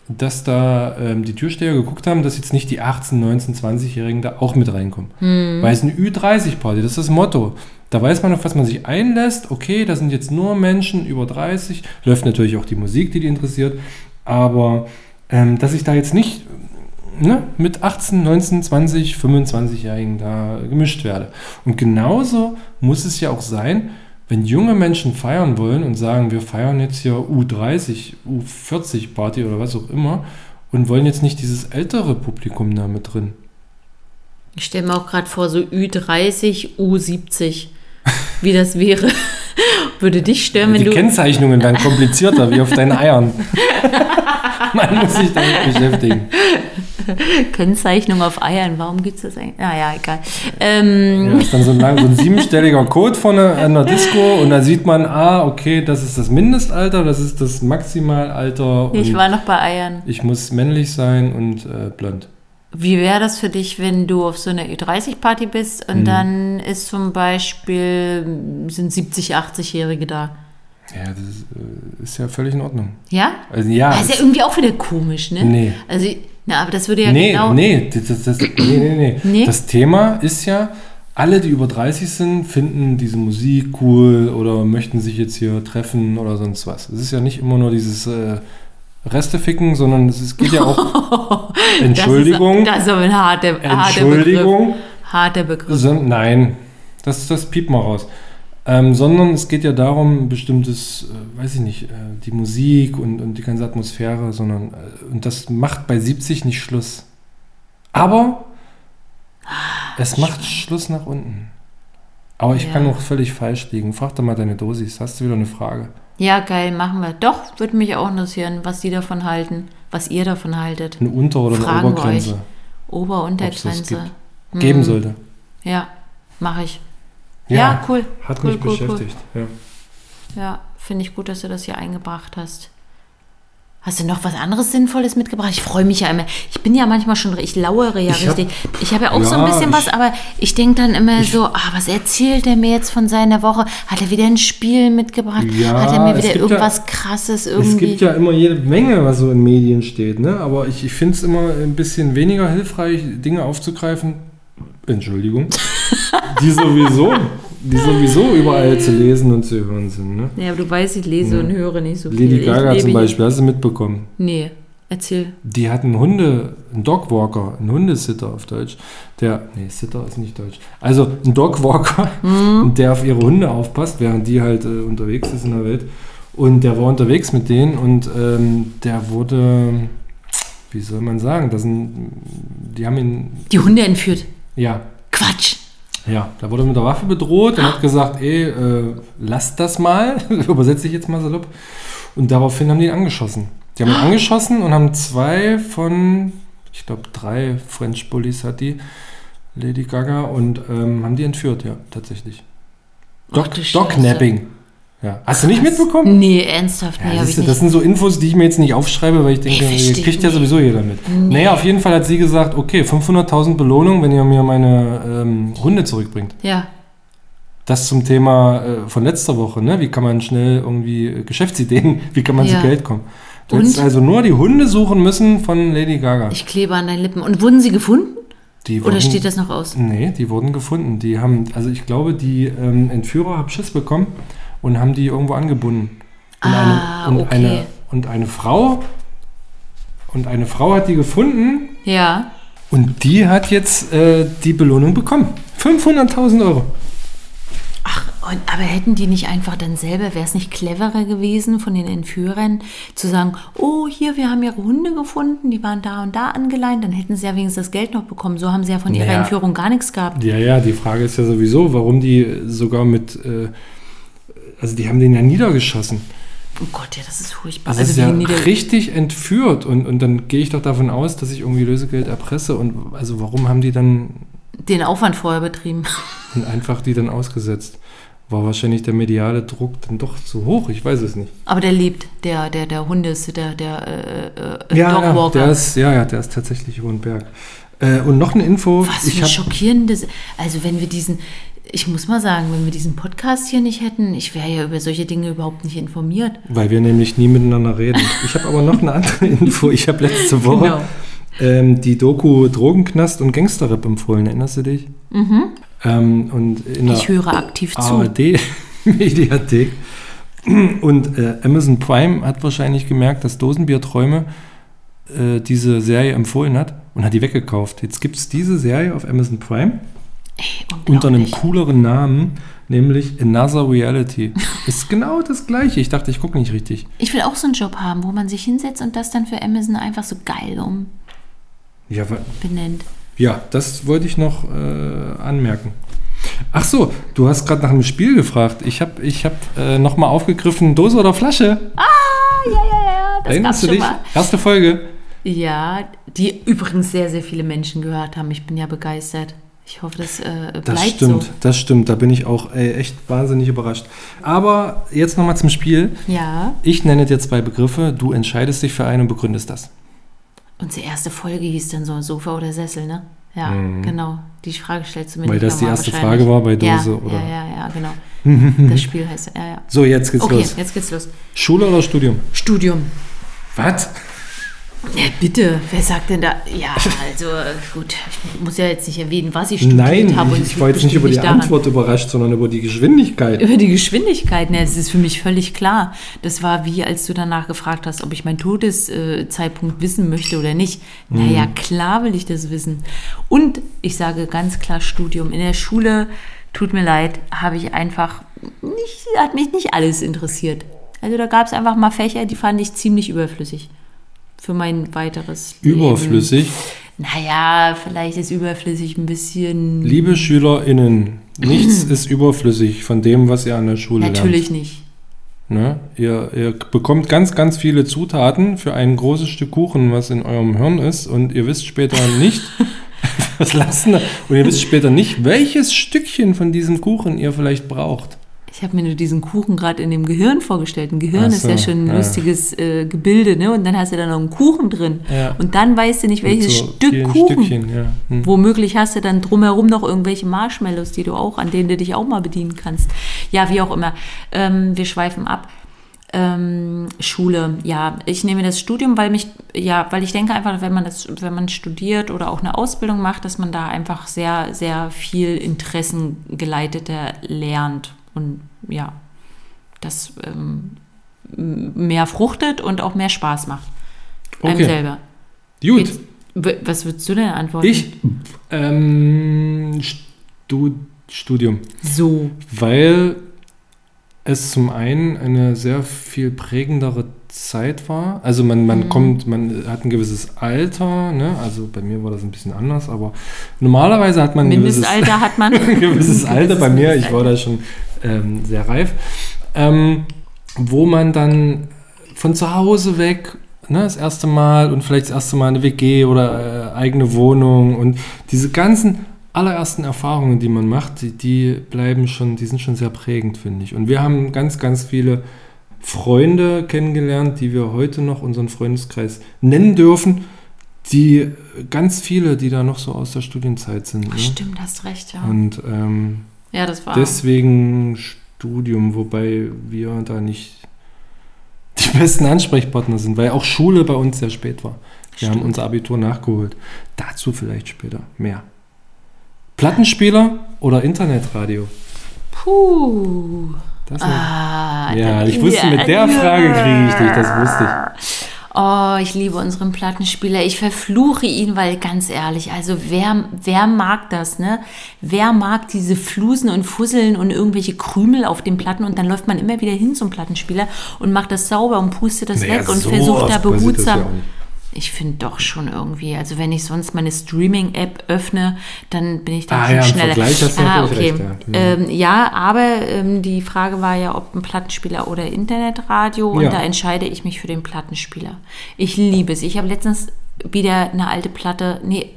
dass da ähm, die Türsteher geguckt haben, dass jetzt nicht die 18, 19, 20-Jährigen da auch mit reinkommen. Hm. Weil es eine Ü30-Party, das ist das Motto. Da weiß man, auf was man sich einlässt. Okay, da sind jetzt nur Menschen über 30. Läuft natürlich auch die Musik, die die interessiert. Aber ähm, dass ich da jetzt nicht ne, mit 18, 19, 20, 25-Jährigen da gemischt werde. Und genauso muss es ja auch sein, wenn junge Menschen feiern wollen und sagen, wir feiern jetzt hier U30, U40 Party oder was auch immer und wollen jetzt nicht dieses ältere Publikum da mit drin. Ich stelle mir auch gerade vor, so Ü30, U70, wie das wäre. Würde dich stören, wenn Die du. Kennzeichnungen werden komplizierter, wie auf deinen Eiern. Man muss sich damit beschäftigen. Kennzeichnung auf Eiern, warum gibt es das eigentlich? Naja, egal. Ähm, Ja, ist dann so ein, lang, so ein siebenstelliger Code vorne an der Disco und da sieht man, ah, okay, das ist das Mindestalter, das ist das Maximalalter und ich war noch bei Eiern. ich muss männlich sein und äh, blond. Wie wäre das für dich, wenn du auf so einer Ü30-Party bist und Mhm. dann ist zum Beispiel, sind 70, 80-Jährige da? Ja, das ist, äh, ist ja völlig in Ordnung. Ja? Also ja, Das ist ja irgendwie auch wieder komisch, ne? Nee. Also, na, aber das würde ja nee, genau. nee, das, das, nee, nee, nee, Nee? Das Thema ist ja, alle, die über 30 sind, finden diese Musik cool oder möchten sich jetzt hier treffen oder sonst was. Es ist ja nicht immer nur dieses äh, Resteficken, sondern es geht ja auch. Entschuldigung. Das ist, das ist ein harter, harter Begriff. Entschuldigung. Harter Begriff. So, nein, das, das piept mal raus. Ähm, sondern es geht ja darum, bestimmtes, äh, weiß ich nicht, äh, die Musik und, und die ganze Atmosphäre, sondern, äh, und das macht bei 70 nicht Schluss. Aber es macht Schluss nach unten. Aber ich Ja. kann auch völlig falsch liegen. Frag doch mal deine Dosis. Hast du wieder eine Frage? Ja, geil, machen wir. Doch, würde mich auch interessieren, was die davon halten, was ihr davon haltet. Eine Unter- oder eine Fragen Obergrenze Ober- und Untergrenze. geben Hm. sollte? Ja, mache ich. Ja, cool. Hat cool, mich cool, beschäftigt. Ja. Ja, finde ich gut, dass du das hier eingebracht hast. Hast du noch was anderes Sinnvolles mitgebracht? Ich freue mich ja immer. Ich bin ja manchmal schon, ich lauere ja Ich hab- richtig. Ich habe ja auch so ein Ja, bisschen ich- was, aber ich denke dann immer so, ah, was erzählt er mir jetzt von seiner Woche? Hat er wieder ein Spiel mitgebracht? Ja, Hat er mir es wieder irgendwas ja- Krasses Es irgendwie? gibt ja immer jede Menge, was so in Medien steht, ne? aber ich, ich finde es immer ein bisschen weniger hilfreich, Dinge aufzugreifen, Entschuldigung, die sowieso, die sowieso überall zu lesen und zu hören sind. Ne? ja, aber du weißt, ich lese und höre nicht so viel. Lady Gaga zum Beispiel, hast du mitbekommen? Nee, erzähl. Die hat einen Hunde, einen Dogwalker, einen Hundesitter auf Deutsch. Der, nee, Sitter ist nicht Deutsch. Also ein Dogwalker, der auf ihre Hunde aufpasst, während die halt äh, unterwegs ist in der Welt. Und der war unterwegs mit denen und ähm, der wurde, wie soll man sagen, das sind, die haben ihn, Die Hunde entführt. ja, Quatsch. Ja, da wurde mit der Waffe bedroht und hat gesagt, ey, äh, lasst das mal, übersetze ich jetzt mal salopp. Und daraufhin haben die ihn angeschossen. Die haben ihn angeschossen und haben zwei von, ich glaube, drei French Bullies hat die, Lady Gaga, und ähm, haben die entführt, ja, tatsächlich. Du Scheiße. Dognapping. Ja. Hast du nicht mitbekommen? Nee, ernsthaft, nee, Ja, habe siehst ich du, nicht. das sind so Infos, die ich mir jetzt nicht aufschreibe, weil ich denke, Ich ihr kriegt ja sowieso jeder mit. Naja, auf jeden Fall hat sie gesagt, okay, 500.000 Belohnung, wenn ihr mir meine ähm, Hunde zurückbringt. Ja, Das zum Thema äh, von letzter Woche, ne? Wie kann man schnell irgendwie äh, Geschäftsideen, wie kann man Ja. zu Geld kommen? Du hättest also nur die Hunde suchen müssen von Lady Gaga. ich klebe an deinen Lippen. Und wurden sie gefunden? Die Oder wurden- steht das noch aus? Nee, die wurden gefunden. Die haben, also ich glaube, die ähm, Entführer haben Schiss bekommen und haben die irgendwo angebunden. Und Ah, eine, und okay. eine und eine Frau und eine Frau hat die gefunden Ja. und die hat jetzt äh, die Belohnung bekommen. 500.000 Euro. Ach, und, aber hätten die nicht einfach dann selber, wäre es nicht cleverer gewesen von den Entführern, zu sagen, oh, hier, wir haben ihre Hunde gefunden, die waren da und da angeleint, dann hätten sie ja wenigstens das Geld noch bekommen. So haben sie ja von ihrer Naja. Entführung gar nichts gehabt. Ja, ja, die Frage ist ja sowieso, warum die sogar mit, äh, also die haben den ja niedergeschossen. Oh Gott, ja, das ist furchtbar. Das also ist ja richtig entführt und, und dann gehe ich doch davon aus, dass ich irgendwie Lösegeld erpresse und also warum haben die dann den Aufwand vorher betrieben. und einfach die dann ausgesetzt? War wahrscheinlich der mediale Druck dann doch zu hoch, ich weiß es nicht. Aber der lebt, der, der, der Hundesitter, der äh, äh, Ja, ja, Dogwalker. der ist, ja, ja, der ist tatsächlich Hohenberg. Äh, und noch eine Info. Was für hab, schockierendes. Also wenn wir diesen, ich muss mal sagen, wenn wir diesen Podcast hier nicht hätten, ich wäre ja über solche Dinge überhaupt nicht informiert. Weil wir nämlich nie miteinander reden. Ich habe aber noch eine andere Info. Ich habe letzte Woche Genau. ähm, die Doku Drogenknast und Gangsterrap empfohlen. Erinnerst du dich? Ähm, und in der Ich höre aktiv zu. ARD-Mediathek. Und äh, Amazon Prime hat wahrscheinlich gemerkt, dass Dosenbierträume äh, diese Serie empfohlen hat und hat die weggekauft. Jetzt gibt es diese Serie auf Amazon Prime Ey, unter einem cooleren Namen, nämlich Another Reality. Ist genau das gleiche. Ich dachte, ich gucke nicht richtig. Ich will auch so einen Job haben, wo man sich hinsetzt und das dann für Amazon einfach so geil Ja, wa- umbenennt. ja das wollte ich noch äh, anmerken. Ach so, du hast gerade nach einem Spiel gefragt. Ich habe ich hab, äh, nochmal aufgegriffen, Dose oder Flasche. Ah, ja, ja, ja, das Erinnerst du dich? mal. Erste Folge. Ja, die übrigens sehr, sehr viele Menschen gehört haben. Ich bin ja begeistert. Ich hoffe, das äh, bleibt Das stimmt, so. das stimmt. Da bin ich auch ey, echt wahnsinnig überrascht. Aber jetzt nochmal zum Spiel. Ja, Ich nenne dir zwei Begriffe. Du entscheidest dich für einen und begründest das. unsere erste Folge hieß dann so Sofa oder Sessel, ne? Ja, genau. Die Frage stellst du mir Mhm. Weil das die erste. Frage war bei Dose, ja, oder? Ja, ja, ja, genau. das Spiel heißt, ja, ja. So, jetzt geht's Okay, los. jetzt geht's los. Schule oder Studium? Studium. Was? Ja, bitte, wer sagt denn da? Ja, also gut, ich muss ja jetzt nicht erwähnen, was ich studiert Nein, habe. und ich, ich war jetzt nicht über die daran. Antwort überrascht, sondern über die Geschwindigkeit. Über die Geschwindigkeit, ne, das ist für mich völlig klar. Das war wie, als du danach gefragt hast, ob ich meinen Todeszeitpunkt wissen möchte oder nicht. Mhm. Naja, klar will ich das wissen. Und ich sage ganz klar Studium. In der Schule, tut mir leid, habe ich einfach nicht, hat mich nicht alles interessiert. Also da gab es einfach mal Fächer, die fand ich ziemlich überflüssig. Für mein weiteres Leben. Überflüssig. Naja, vielleicht ist überflüssig ein bisschen. Liebe SchülerInnen, nichts ist überflüssig von dem, was ihr an der Schule Natürlich nicht. lernt. Ne? Ihr, ihr bekommt ganz, ganz viele Zutaten für ein großes Stück Kuchen, was in eurem Hirn ist, und ihr wisst später nicht, was lassen, und ihr wisst später nicht, welches Stückchen von diesem Kuchen ihr vielleicht braucht. Ich habe mir nur diesen Kuchen gerade in dem Gehirn vorgestellt. Ein Gehirn Ach ist ja so, schon ein ja. lustiges äh, Gebilde, ne? Und dann hast du da noch einen Kuchen drin. Ja. Und dann weißt du nicht, welches so Stück Kuchen. Stückchen, ja. Hm. Womöglich hast du dann drumherum noch irgendwelche Marshmallows, die du auch, an denen du dich auch mal bedienen kannst. Ja, wie auch immer. Ähm, wir schweifen ab. Ähm, Schule, ja, ich nehme das Studium, weil mich, ja, weil ich denke einfach, wenn man das, wenn man studiert oder auch eine Ausbildung macht, dass man da einfach sehr, sehr viel interessengeleiteter lernt und ja, das ähm, mehr fruchtet und auch mehr Spaß macht. Einem Okay. selber. Gut. Jetzt, was würdest du denn antworten? Ich, ähm, Stu Studium. So. Weil es zum einen eine sehr viel prägendere Zeit war. Also man, man kommt, man hat ein gewisses Alter, ne? also bei mir war das ein bisschen anders, aber normalerweise hat man ein gewisses, Mindestalter hat man. ein gewisses Alter bei mir, ich war da schon ähm, sehr reif, ähm, wo man dann von zu Hause weg, ne, das erste Mal und vielleicht das erste Mal eine WG oder äh, eigene Wohnung und diese ganzen allerersten Erfahrungen, die man macht, die, die bleiben schon, die sind schon sehr prägend, finde ich. Und wir haben ganz, ganz viele Freunde kennengelernt, die wir heute noch unseren Freundeskreis nennen dürfen, die ganz viele, die da noch so aus der Studienzeit sind. Ne? Stimmt, hast recht, ja. Und ähm, Ja, das war. Deswegen Studium, wobei wir da nicht die besten Ansprechpartner sind, weil auch Schule bei uns sehr spät war. Wir haben Stimmt. unser Abitur nachgeholt. Dazu vielleicht später mehr. Plattenspieler oder Internetradio? Puh. Das Ah, ja, ich wusste, mit der Frage kriege ich dich, das wusste ich. Oh, ich liebe unseren Plattenspieler. Ich verfluche ihn, weil ganz ehrlich, also wer, wer mag das, ne? Wer mag diese Flusen und Fusseln und irgendwelche Krümel auf den Platten und dann läuft man immer wieder hin zum Plattenspieler und macht das sauber und pustet das Naja, weg und so versucht da behutsam. Ich finde doch schon irgendwie, also wenn ich sonst meine Streaming-App öffne, dann bin ich da Ah schon ja, schneller. Vergleich hast du ah, okay. recht, ja. Ähm, ja, aber ähm, die Frage war ja, ob ein Plattenspieler oder Internetradio und Ja. da entscheide ich mich für den Plattenspieler. Ich liebe es. Ich habe letztens wieder eine alte Platte, nee,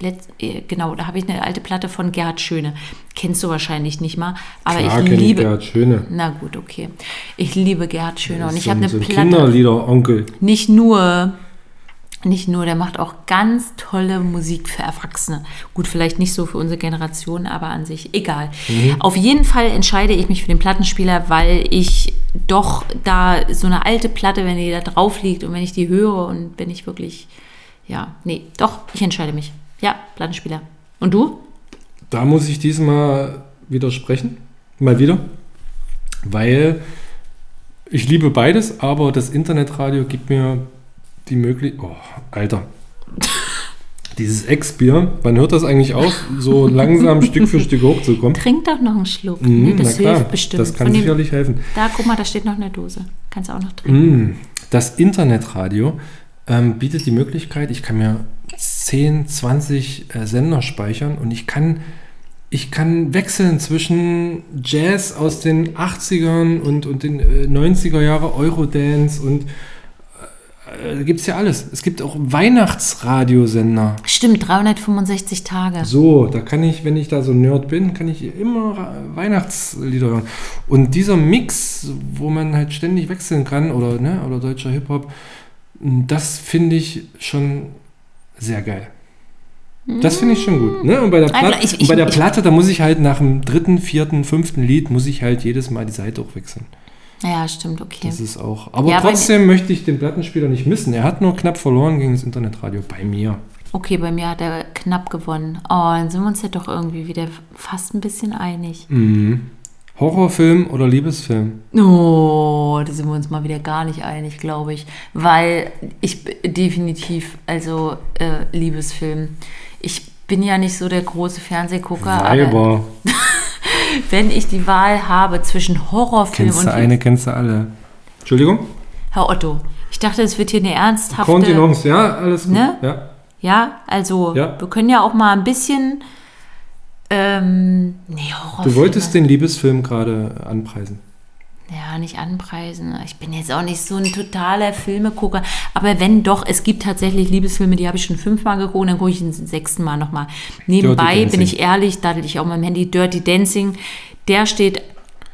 letzt, äh, genau, da habe ich eine alte Platte von Gerhard Schöne. Kennst du wahrscheinlich nicht mal, aber Klar, ich liebe. Gerhard Schöne. Na gut, okay. Ich liebe Gerhard Schöne und ich So habe ein- eine so ein Platte. Kinderlieder-Onkel. Nicht nur, nicht nur, der macht auch ganz tolle Musik für Erwachsene. Gut, vielleicht nicht so für unsere Generation, aber an sich egal. Auf jeden Fall entscheide ich mich für den Plattenspieler, weil ich doch da so eine alte Platte, wenn die da drauf liegt und wenn ich die höre und wenn ich wirklich, ja, nee, doch, ich entscheide mich. Ja, Plattenspieler. Und du? Da muss ich diesmal widersprechen. Mal wieder. Weil ich liebe beides, aber das Internetradio gibt mir die Möglichkeit. Oh, Alter. Dieses Ex-Bier, wann hört das eigentlich auf, so langsam Stück für Stück hochzukommen? Trink doch noch einen Schluck. Mhm, nee, das klar, hilft bestimmt. Das kann Von dem- sicherlich helfen. da, guck mal, da steht noch eine Dose. Kannst du auch noch trinken. Mm, Das Internetradio ähm, bietet die Möglichkeit, ich kann mir 10, 20 äh, Sender speichern und ich kann, ich kann wechseln zwischen Jazz aus den 80ern und, und den äh, 90er Jahre Eurodance und äh, da gibt es ja alles. Es gibt auch Weihnachtsradiosender. Stimmt, 365 Tage. So, da kann ich, wenn ich da so Nerd bin, kann ich immer Weihnachtslieder hören. Und dieser Mix, wo man halt ständig wechseln kann, oder, ne, oder deutscher Hip-Hop, das finde ich schon sehr geil. Das finde ich schon gut. Ne? Und bei der, Also, Platte, ich- und bei der ich- Platte, da muss ich halt nach dem dritten, vierten, fünften Lied, muss ich halt jedes Mal die Seite auch wechseln. Ja, stimmt, okay. Das ist auch. Aber Ja, trotzdem möchte ich den Plattenspieler nicht missen. Er hat nur knapp verloren gegen das Internetradio bei mir. Okay, bei mir hat er knapp gewonnen. Oh, dann sind wir uns ja doch irgendwie wieder fast ein bisschen einig. Mhm. Horrorfilm oder Liebesfilm? Oh, da sind wir uns mal wieder gar nicht einig, glaube ich. Weil ich definitiv, also äh, Liebesfilm. Ich bin ja nicht so der große Fernsehgucker, aber Weiber. wenn ich die Wahl habe zwischen Horrorfilm Kennst und du eine, kennst du alle. Entschuldigung? Herr Otto, ich dachte, es wird hier eine ernsthafte. Kontenance, ja, alles gut. Ne? Ja. Ja, also Ja. wir können ja auch mal ein bisschen. Ähm, nee, Horrorfilme. Du wolltest den Liebesfilm gerade anpreisen. Ja, nicht anpreisen. Ich bin jetzt auch nicht so ein totaler Filmegucker. Aber wenn doch, es gibt tatsächlich Liebesfilme, die habe ich schon fünfmal geguckt, dann gucke ich den sechsten Mal nochmal. Nebenbei bin ich ehrlich, da hatte ich auch mal im Handy Dirty Dancing. Der steht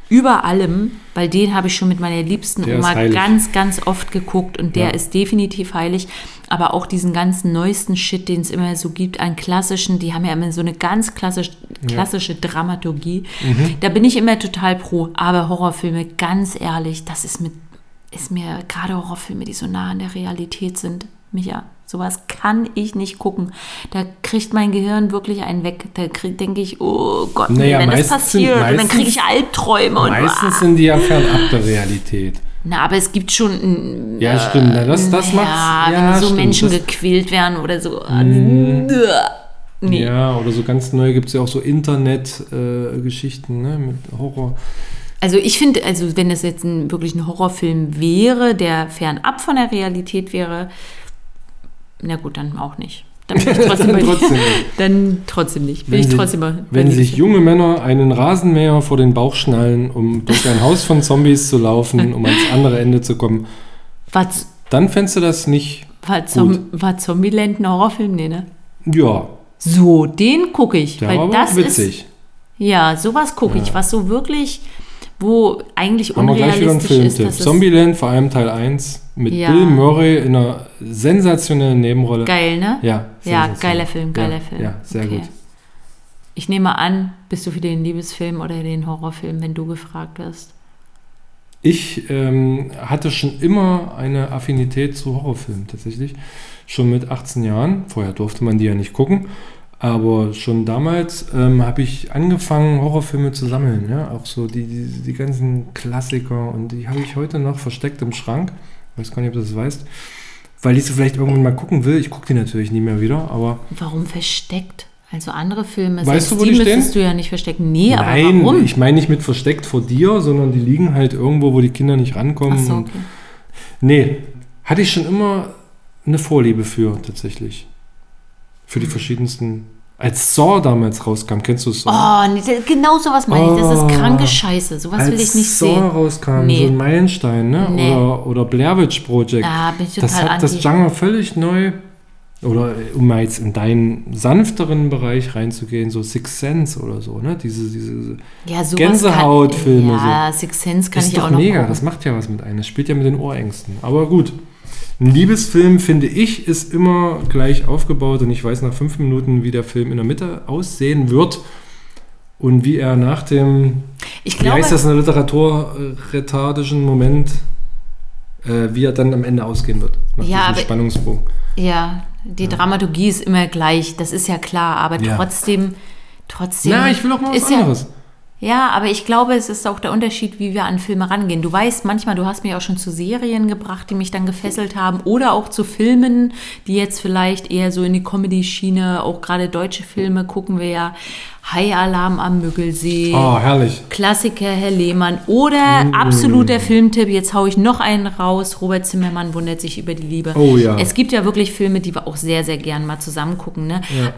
über allem, weil den habe ich schon mit meiner liebsten Der Oma ganz, ganz oft geguckt und der Ja. ist definitiv heilig. Aber auch diesen ganzen neuesten Shit, den es immer so gibt an klassischen, die haben ja immer so eine ganz klassisch, klassische Dramaturgie. Mhm. Da bin ich immer total pro. Aber Horrorfilme, ganz ehrlich, das ist mit ist mir gerade Horrorfilme, die so nah an der Realität sind. Micha, sowas kann ich nicht gucken. Da kriegt mein Gehirn wirklich einen weg. Da denke ich, oh Gott, Naja, wenn das meistens sind- passiert, und dann meistens- kriege ich Albträume und Meistens sind die ja fernab der Realität. Na, aber es gibt schon ein, Ja, stimmt. Na, das, das ja, macht's. wenn Ja, so stimmt, Menschen das, gequält werden oder so. Nee. Ja, oder so ganz neu gibt es ja auch so Internet-Geschichten äh, ne, mit Horror. Also ich finde, also wenn es jetzt ein, wirklich ein Horrorfilm wäre, der fernab von der Realität wäre, na gut, dann auch nicht. Dann bin ich trotzdem Dann bei dir. trotzdem nicht. Dann trotzdem nicht. Bin Wenn ich sie- trotzdem bei Wenn dir. sich junge Männer einen Rasenmäher vor den Bauch schnallen, um durch ein Haus von Zombies zu laufen, um ans andere Ende zu kommen, War, dann fändest du das nicht. war, Zom war Zombieland ein Horrorfilm? Nee, ne? Ja, So, den gucke ich. der weil war das witzig. ist. Ja, sowas gucke ich, was so wirklich, wo eigentlich Haben wir gleich wieder einen unrealistisch ist. Filmtipp. dass Zombieland, vor allem Teil 1, mit Ja. Bill Murray in einer sensationellen Nebenrolle. Geil, ne? Ja, Ja, geiler Film, geiler ja, Film. Ja, sehr Okay. gut. Ich nehme an, bist du für den Liebesfilm oder den Horrorfilm, wenn du gefragt wirst? Ich ähm, hatte schon immer eine Affinität zu Horrorfilmen tatsächlich. Schon mit 18 Jahren. Vorher durfte man die ja nicht gucken. Aber schon damals ähm, habe ich angefangen, Horrorfilme zu sammeln. Ja? Auch so die, die, die ganzen Klassiker. Und die habe ich heute noch versteckt im Schrank. Ich weiß gar nicht, ob du das weißt. Weil ich sie vielleicht irgendwann mal gucken will. Ich gucke die natürlich nie mehr wieder. Aber Warum versteckt? Also andere Filme, Weißt du, wo die stehen? müsstest du ja nicht verstecken. Nee, aber nein, warum? ich meine nicht mit versteckt vor dir, sondern die liegen halt irgendwo, wo die Kinder nicht rankommen. Ach so, okay. Nee, hatte ich schon immer eine Vorliebe für, tatsächlich. Für die verschiedensten. Als Saw damals rauskam, kennst du Saw? Oh, nee, das- genau sowas meine ich. Das Oh. ist kranke Scheiße. Sowas will ich nicht Saw sehen. rauskam, Nee. so ein Meilenstein, ne? Nee. Oder, oder Blair Witch Project. Da bin ich total das hat anti. das Genre völlig neu. Oder um mal jetzt in deinen sanfteren Bereich reinzugehen, so Six Sense oder so, ne? Diese, diese ja, Gänsehautfilme ja, Six Sense kann ist ich doch auch noch mega, gucken. das macht ja was mit einem. Das spielt ja mit den Ohrängsten. Aber gut. Ein Liebesfilm, finde ich, ist immer gleich aufgebaut und ich weiß nach fünf Minuten, wie der Film in der Mitte aussehen wird und wie er nach dem, Ich wie glaube, heißt das in der literaturretardischen Moment, äh, wie er dann am Ende ausgehen wird. Nach Ja, diesem Spannungsbogen. ja, die Dramaturgie ist immer gleich, das ist ja klar, aber Ja. trotzdem, trotzdem. Na, ich will auch mal was ist ja, anderes. Ja, aber ich glaube, es ist auch der Unterschied, wie wir an Filme rangehen. Du weißt manchmal, du hast mich auch schon zu Serien gebracht, die mich dann gefesselt haben oder auch zu Filmen, die jetzt vielleicht eher so in die Comedy-Schiene, auch gerade deutsche Filme gucken wir ja. High Alarm am Müggelsee. Oh, herrlich. Klassiker Herr Lehmann oder Mm. absoluter Filmtipp, jetzt haue ich noch einen raus, Robert Zimmermann wundert sich über die Liebe. Oh ja. Es gibt ja wirklich Filme, die wir auch sehr, sehr gern mal zusammen gucken, ne? Ja.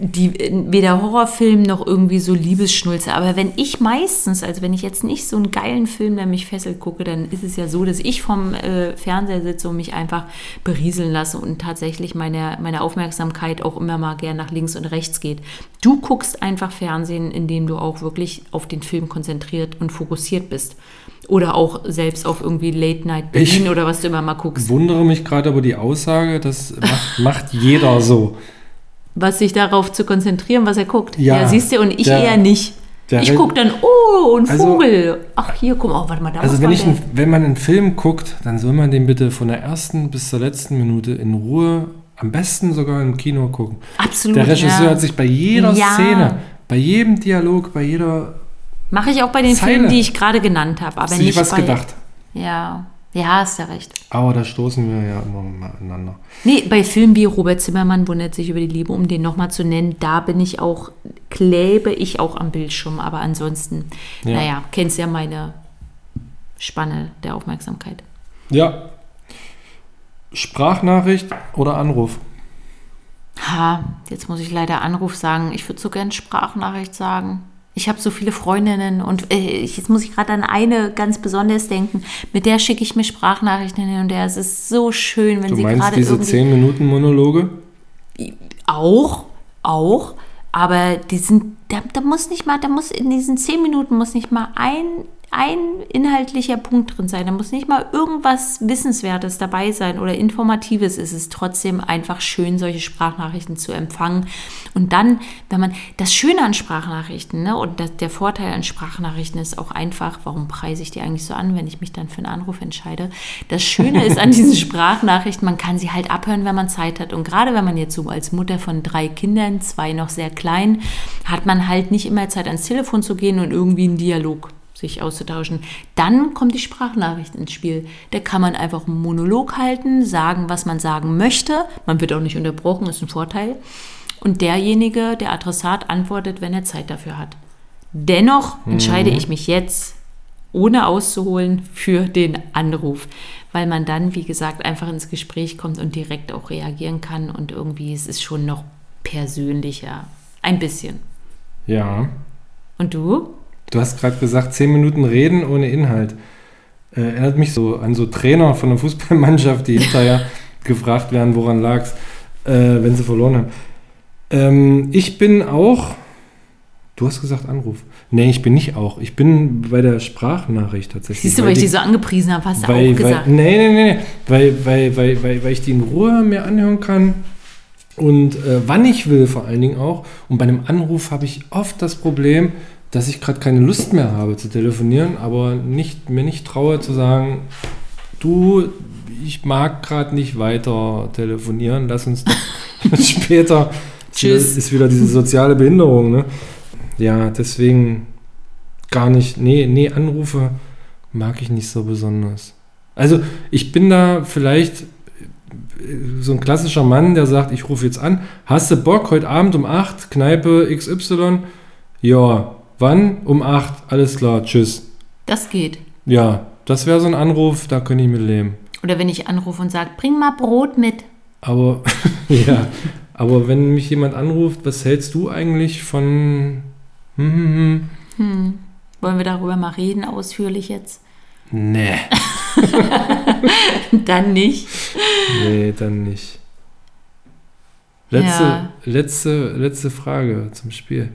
Die weder Horrorfilm noch irgendwie so Liebesschnulze. Aber wenn ich meistens, also wenn ich jetzt nicht so einen geilen Film, der mich fesselt, gucke, dann ist es ja so, dass ich vom äh, Fernseher sitze und mich einfach berieseln lasse und tatsächlich meine, meine Aufmerksamkeit auch immer mal gern nach links und rechts geht. Du guckst einfach Fernsehen, indem du auch wirklich auf den Film konzentriert und fokussiert bist. Oder auch selbst auf irgendwie Late Night Berlin Ich- oder was du immer mal guckst. Wundere mich gerade über die Aussage, das macht, macht jeder so. Was sich darauf zu konzentrieren, was er guckt. Ja, siehst du, und ich der- eher nicht. Ich gucke dann, oh, ein Also- Vogel. Ach, hier, guck mal, oh, warte mal, da Also wenn, man ich ein, wenn man einen Film guckt, dann soll man den bitte von der ersten bis zur letzten Minute in Ruhe, am besten sogar im Kino gucken. Absolut, Der Regisseur ja. hat sich bei jeder Ja. Szene, bei jedem Dialog, bei jeder Mache ich auch bei den Zeile. Filmen, die ich gerade genannt habe. Aber sich nicht was bei, gedacht. Ja, ja, hast ja recht. Aber da stoßen wir ja immer mal aneinander. Nee, bei Filmen wie Robert Zimmermann wundert sich über die Liebe, um den nochmal zu nennen, da bin ich auch, klebe ich auch am Bildschirm. Aber ansonsten, Ja. naja, kennst ja meine Spanne der Aufmerksamkeit. Ja. Sprachnachricht oder Anruf? Ha, jetzt muss ich leider Anruf sagen. Ich würde so gern Sprachnachricht sagen. Ich habe so viele Freundinnen und äh, jetzt muss ich gerade an eine ganz besonders denken. Mit der schicke ich mir Sprachnachrichten hin und her. Es ist so schön, wenn Du sie meinst gerade diese irgendwie 10 Minuten Monologe? auch, auch, aber die sind, da, da muss nicht mal, da muss in diesen zehn Minuten muss nicht mal ein, ein inhaltlicher Punkt drin sein. Da muss nicht mal irgendwas Wissenswertes dabei sein oder Informatives. Es ist trotzdem einfach schön, solche Sprachnachrichten zu empfangen. Und dann, wenn man, das Schöne an Sprachnachrichten, ne, und das, der Vorteil an Sprachnachrichten ist auch einfach, warum preise ich die eigentlich so an, wenn ich mich dann für einen Anruf entscheide? Das Schöne ist an diesen Sprachnachrichten, man kann sie halt abhören, wenn man Zeit hat. Und gerade wenn man jetzt so als Mutter von drei Kindern, zwei noch sehr klein, hat man halt nicht immer Zeit ans Telefon zu gehen und irgendwie einen Dialog sich auszutauschen. Dann kommt die Sprachnachricht ins Spiel. Da kann man einfach einen Monolog halten, sagen, was man sagen möchte. Man wird auch nicht unterbrochen, ist ein Vorteil. Und derjenige, der Adressat, antwortet, wenn er Zeit dafür hat. Dennoch entscheide ich mich jetzt, ohne auszuholen, für den Anruf, weil man dann, wie gesagt, einfach ins Gespräch kommt und direkt auch reagieren kann und irgendwie es ist schon noch persönlicher. Ein bisschen. Ja. Und du? Du hast gerade gesagt, 10 Minuten reden ohne Inhalt. Äh, erinnert mich so an so Trainer von einer Fußballmannschaft, die hinterher gefragt werden, woran lag's, äh, wenn sie verloren haben. Ähm, ich bin auch. Du hast gesagt Anruf. Nee, ich bin nicht auch. Ich bin bei der Sprachnachricht tatsächlich. Siehst du, weil ich die- so angepriesen habe, hast du auch gesagt. Weil, nee, nee, nee. Weil, weil, weil, weil, weil ich die in Ruhe mir anhören kann und äh, wann ich will vor allen Dingen auch. Und bei einem Anruf habe ich oft das Problem, dass ich gerade keine Lust mehr habe zu telefonieren, aber nicht, mir nicht traue zu sagen, du, ich mag gerade nicht weiter telefonieren, lass uns doch später. Tschüss. Ist wieder diese soziale Behinderung, ne? Ja, deswegen gar nicht. Nee, nee, Anrufe mag ich nicht so besonders. Also, ich bin da vielleicht äh, so ein klassischer Mann, der sagt, ich rufe jetzt an, hast du Bock heute Abend um 8, Kneipe XY? Ja, wann? Um 8, alles klar, tschüss. Das geht. Ja, das wäre so ein Anruf, da könnte ich mit leben. Oder wenn ich anrufe und sage, bring mal Brot mit. Aber, ja, aber wenn mich jemand anruft, was hältst du eigentlich von. Hm, hm, hm. Wollen wir darüber mal reden, ausführlich jetzt? Nee. Dann nicht. Nee, dann nicht. Letzte, Ja. letzte, letzte Frage zum Spiel.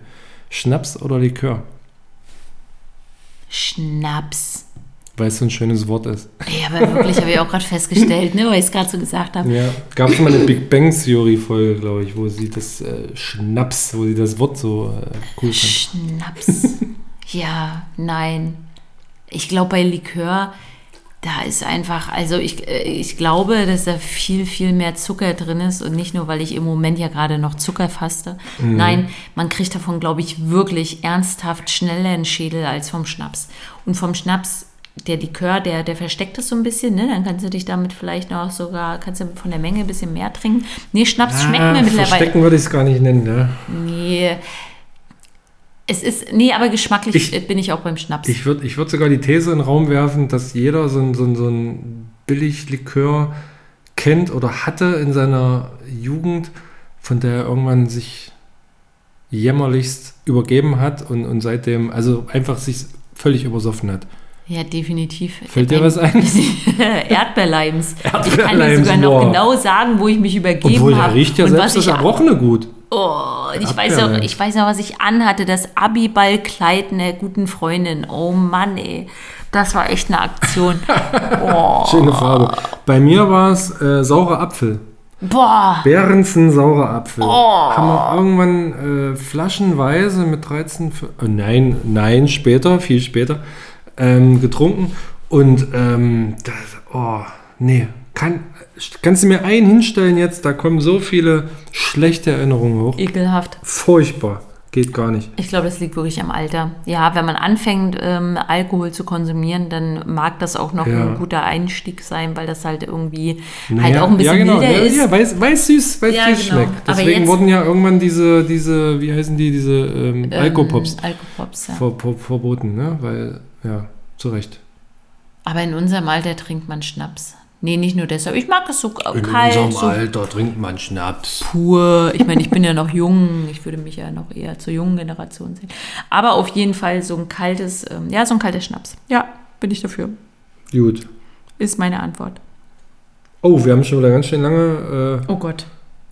Schnaps oder Likör? Schnaps. Weil es so ein schönes Wort ist. Ja, aber wirklich, habe ich auch gerade festgestellt, ne, weil ich es gerade so gesagt habe. Ja, gab es mal eine Big Bang Theory Folge, glaube ich, wo sie das äh, Schnaps, wo sie das Wort so äh, cool fand. Schnaps. Ja, nein. Ich glaube, bei Likör, da ist einfach, also ich, äh, ich glaube, dass da viel, viel mehr Zucker drin ist und nicht nur, weil ich im Moment ja gerade noch Zucker faste. Nein, man kriegt davon, glaube ich, wirklich ernsthaft schneller einen Schädel als vom Schnaps. Und vom Schnaps, der Likör, der, der versteckt das so ein bisschen, ne? Dann kannst du dich damit vielleicht noch sogar, kannst du von der Menge ein bisschen mehr trinken. Nee, Schnaps schmeckt mir mittlerweile. Ah, Verstecken würde ich es gar nicht nennen, ja. Nee. Es ist, nee, aber geschmacklich Ich- bin ich auch beim Schnaps. Ich würde ich würd sogar die These in den Raum werfen, dass jeder so ein, so ein, so ein Billiglikör kennt oder hatte in seiner Jugend, von der er irgendwann sich jämmerlichst übergeben hat und, und seitdem, also einfach sich völlig übersoffen hat. ja, definitiv. Fällt dir was ein? Erdbeerleims. Ich kann dir Erdbeerleims, sogar noch boah. genau sagen, wo ich mich übergeben Obwohl, habe. der riecht ja selbst das Erbrochene gut. Oh, ich weiß, noch, ich weiß noch, was ich anhatte. Das Abiballkleid einer guten Freundin. Oh Mann, ey. Das war echt eine Aktion. Oh. Schöne Farbe. Bei mir war es äh, saurer Apfel. Boah. Behrensen saurer Apfel. Oh. Haben wir irgendwann äh, flaschenweise mit 13, für, äh, nein, nein, später, viel später, ähm, getrunken. Und ähm, das, oh, nee, kann, kannst du mir einen hinstellen jetzt? Da kommen so viele schlechte Erinnerungen hoch. Ekelhaft. Furchtbar. Geht gar nicht. Ich glaube, das liegt wirklich am Alter. Ja, wenn man anfängt, ähm, Alkohol zu konsumieren, dann mag das auch noch Ja. ein guter Einstieg sein, weil das halt irgendwie halt Naja, auch ein bisschen ja, genau. milder ja, ist. Ja, weiß, weiß süß, weiß Ja, süß genau. schmeckt. Deswegen jetzt- wurden ja irgendwann diese, diese, wie heißen die, diese ähm, Alkopops Ähm, Alkopops, ja. ver, ver, verboten, ne? Weil, ja, zu Recht. Aber in unserem Alter trinkt man Schnaps. Nee, nicht nur deshalb. Ich mag es so kalt, so Alter trinkt man Schnaps. pur. Ich meine, ich bin ja noch jung. Ich würde mich ja noch eher zur jungen Generation sehen. Aber auf jeden Fall so ein kaltes, ähm, ja, so ein kalter Schnaps. Ja, bin ich dafür. Gut. Ist meine Antwort. Oh, wir haben schon wieder ganz schön lange. Äh, Oh Gott.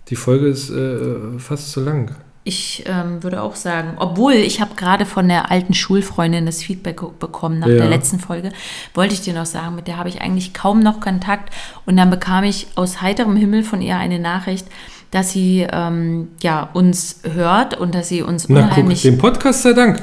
die Folge ist äh, fast zu lang. Ich ähm, würde auch sagen, obwohl ich habe gerade von der alten Schulfreundin das Feedback bekommen nach Ja. der letzten Folge, wollte ich dir noch sagen, mit der habe ich eigentlich kaum noch Kontakt. Und dann bekam ich aus heiterem Himmel von ihr eine Nachricht, dass sie ähm, ja, uns hört und dass sie uns Na guck, unheimlich... dem Podcast sei Dank.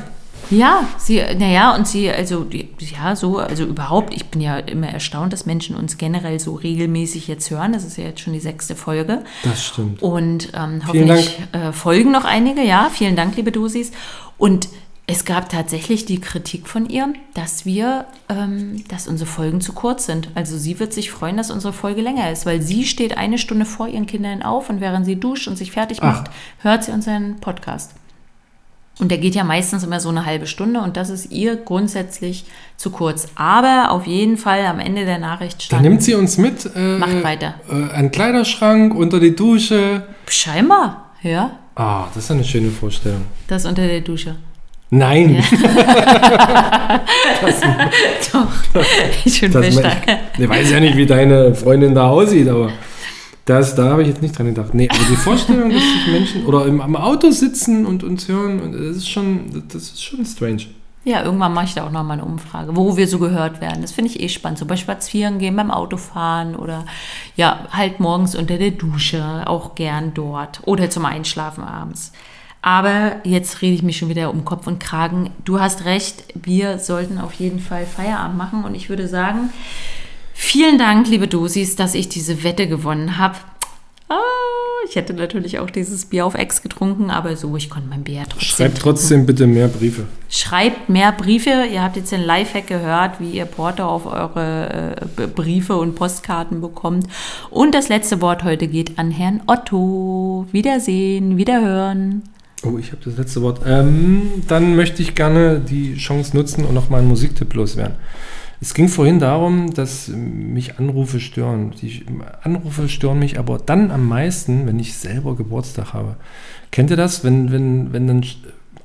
Ja, sie, naja, und sie, also, ja, so, also überhaupt, ich bin ja immer erstaunt, dass Menschen uns generell so regelmäßig jetzt hören. Das ist ja jetzt schon die sechste Folge. Das stimmt. Und ähm, hoffentlich äh, folgen noch einige, ja. Vielen Dank, liebe Dosis. Und es gab tatsächlich die Kritik von ihr, dass wir, ähm, dass unsere Folgen zu kurz sind. Also sie wird sich freuen, dass unsere Folge länger ist, weil sie steht eine Stunde vor ihren Kindern auf und während sie duscht und sich fertig Ach. macht, hört sie unseren Podcast. Und der geht ja meistens immer so eine halbe Stunde und das ist ihr grundsätzlich zu kurz. Aber auf jeden Fall am Ende der Nachricht Dann stand, nimmt sie uns mit äh, macht weiter. äh, an Kleiderschrank, unter die Dusche. Scheinbar, ja, Ah, das ist eine schöne Vorstellung. das unter der Dusche. Nein, Doch, ich bin das, stark. ich weiß ja nicht, wie deine Freundin da aussieht, aber das, da habe ich jetzt nicht dran gedacht. Nee, aber die Vorstellung, dass sich Menschen oder im, am Auto sitzen und uns hören, das ist schon, das ist schon strange. Ja, irgendwann mache ich da auch nochmal eine Umfrage, wo wir so gehört werden. Das finde ich eh spannend. So bei Spazieren gehen, beim Autofahren oder ja, halt morgens unter der Dusche, auch gern dort oder zum Einschlafen abends. Aber jetzt rede ich mich schon wieder um Kopf und Kragen. Du hast recht, wir sollten auf jeden Fall Feierabend machen und ich würde sagen, vielen Dank, liebe Dosis, dass ich diese Wette gewonnen habe. Ah, ich hätte natürlich auch dieses Bier auf Ex getrunken, aber so, ich konnte mein Bier trotzdem Schreibt trinken. trotzdem bitte mehr Briefe. Schreibt mehr Briefe. Ihr habt jetzt den Lifehack gehört, wie ihr Porto auf eure äh, Briefe und Postkarten bekommt. Und das letzte Wort heute geht an Herrn Otto. Wiedersehen, wiederhören. Oh, ich habe das letzte Wort. Ähm, dann möchte ich gerne die Chance nutzen und nochmal einen Musiktipp loswerden. Es ging vorhin darum, dass mich Anrufe stören. Die Anrufe stören mich aber dann am meisten, wenn ich selber Geburtstag habe. Kennt ihr das, wenn, wenn, wenn dann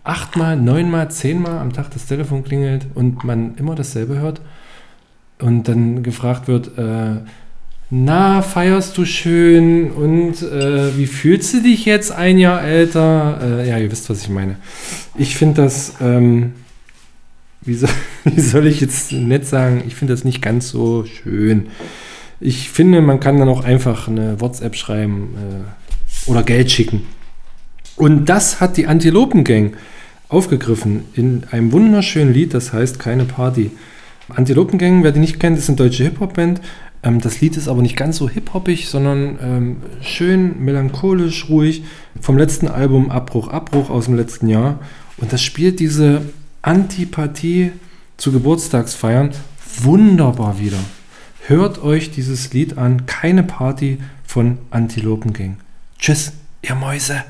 achtmal, neunmal, zehnmal am Tag das Telefon klingelt und man immer dasselbe hört und dann gefragt wird, äh, na, feierst du schön und äh, wie fühlst du dich jetzt ein Jahr älter? Äh, ja, ihr wisst, was ich meine. Ich finde das, ähm, wie, soll, wie soll ich jetzt nett sagen, ich finde das nicht ganz so schön. Ich finde, man kann dann auch einfach eine WhatsApp schreiben äh, oder Geld schicken. Und das hat die Antilopen-Gang aufgegriffen in einem wunderschönen Lied, das heißt Keine Party. Antilopen-Gang, wer die nicht kennt, ist eine deutsche Hip-Hop-Band. Ähm, das Lied ist aber nicht ganz so hip-hoppig, sondern ähm, schön melancholisch, ruhig. Vom letzten Album Abbruch, Abbruch aus dem letzten Jahr. Und das spielt diese Antipathie zu Geburtstagsfeiern wunderbar wieder. Hört euch dieses Lied an, keine Party von Antilopen Gang. Tschüss, ihr Mäuse.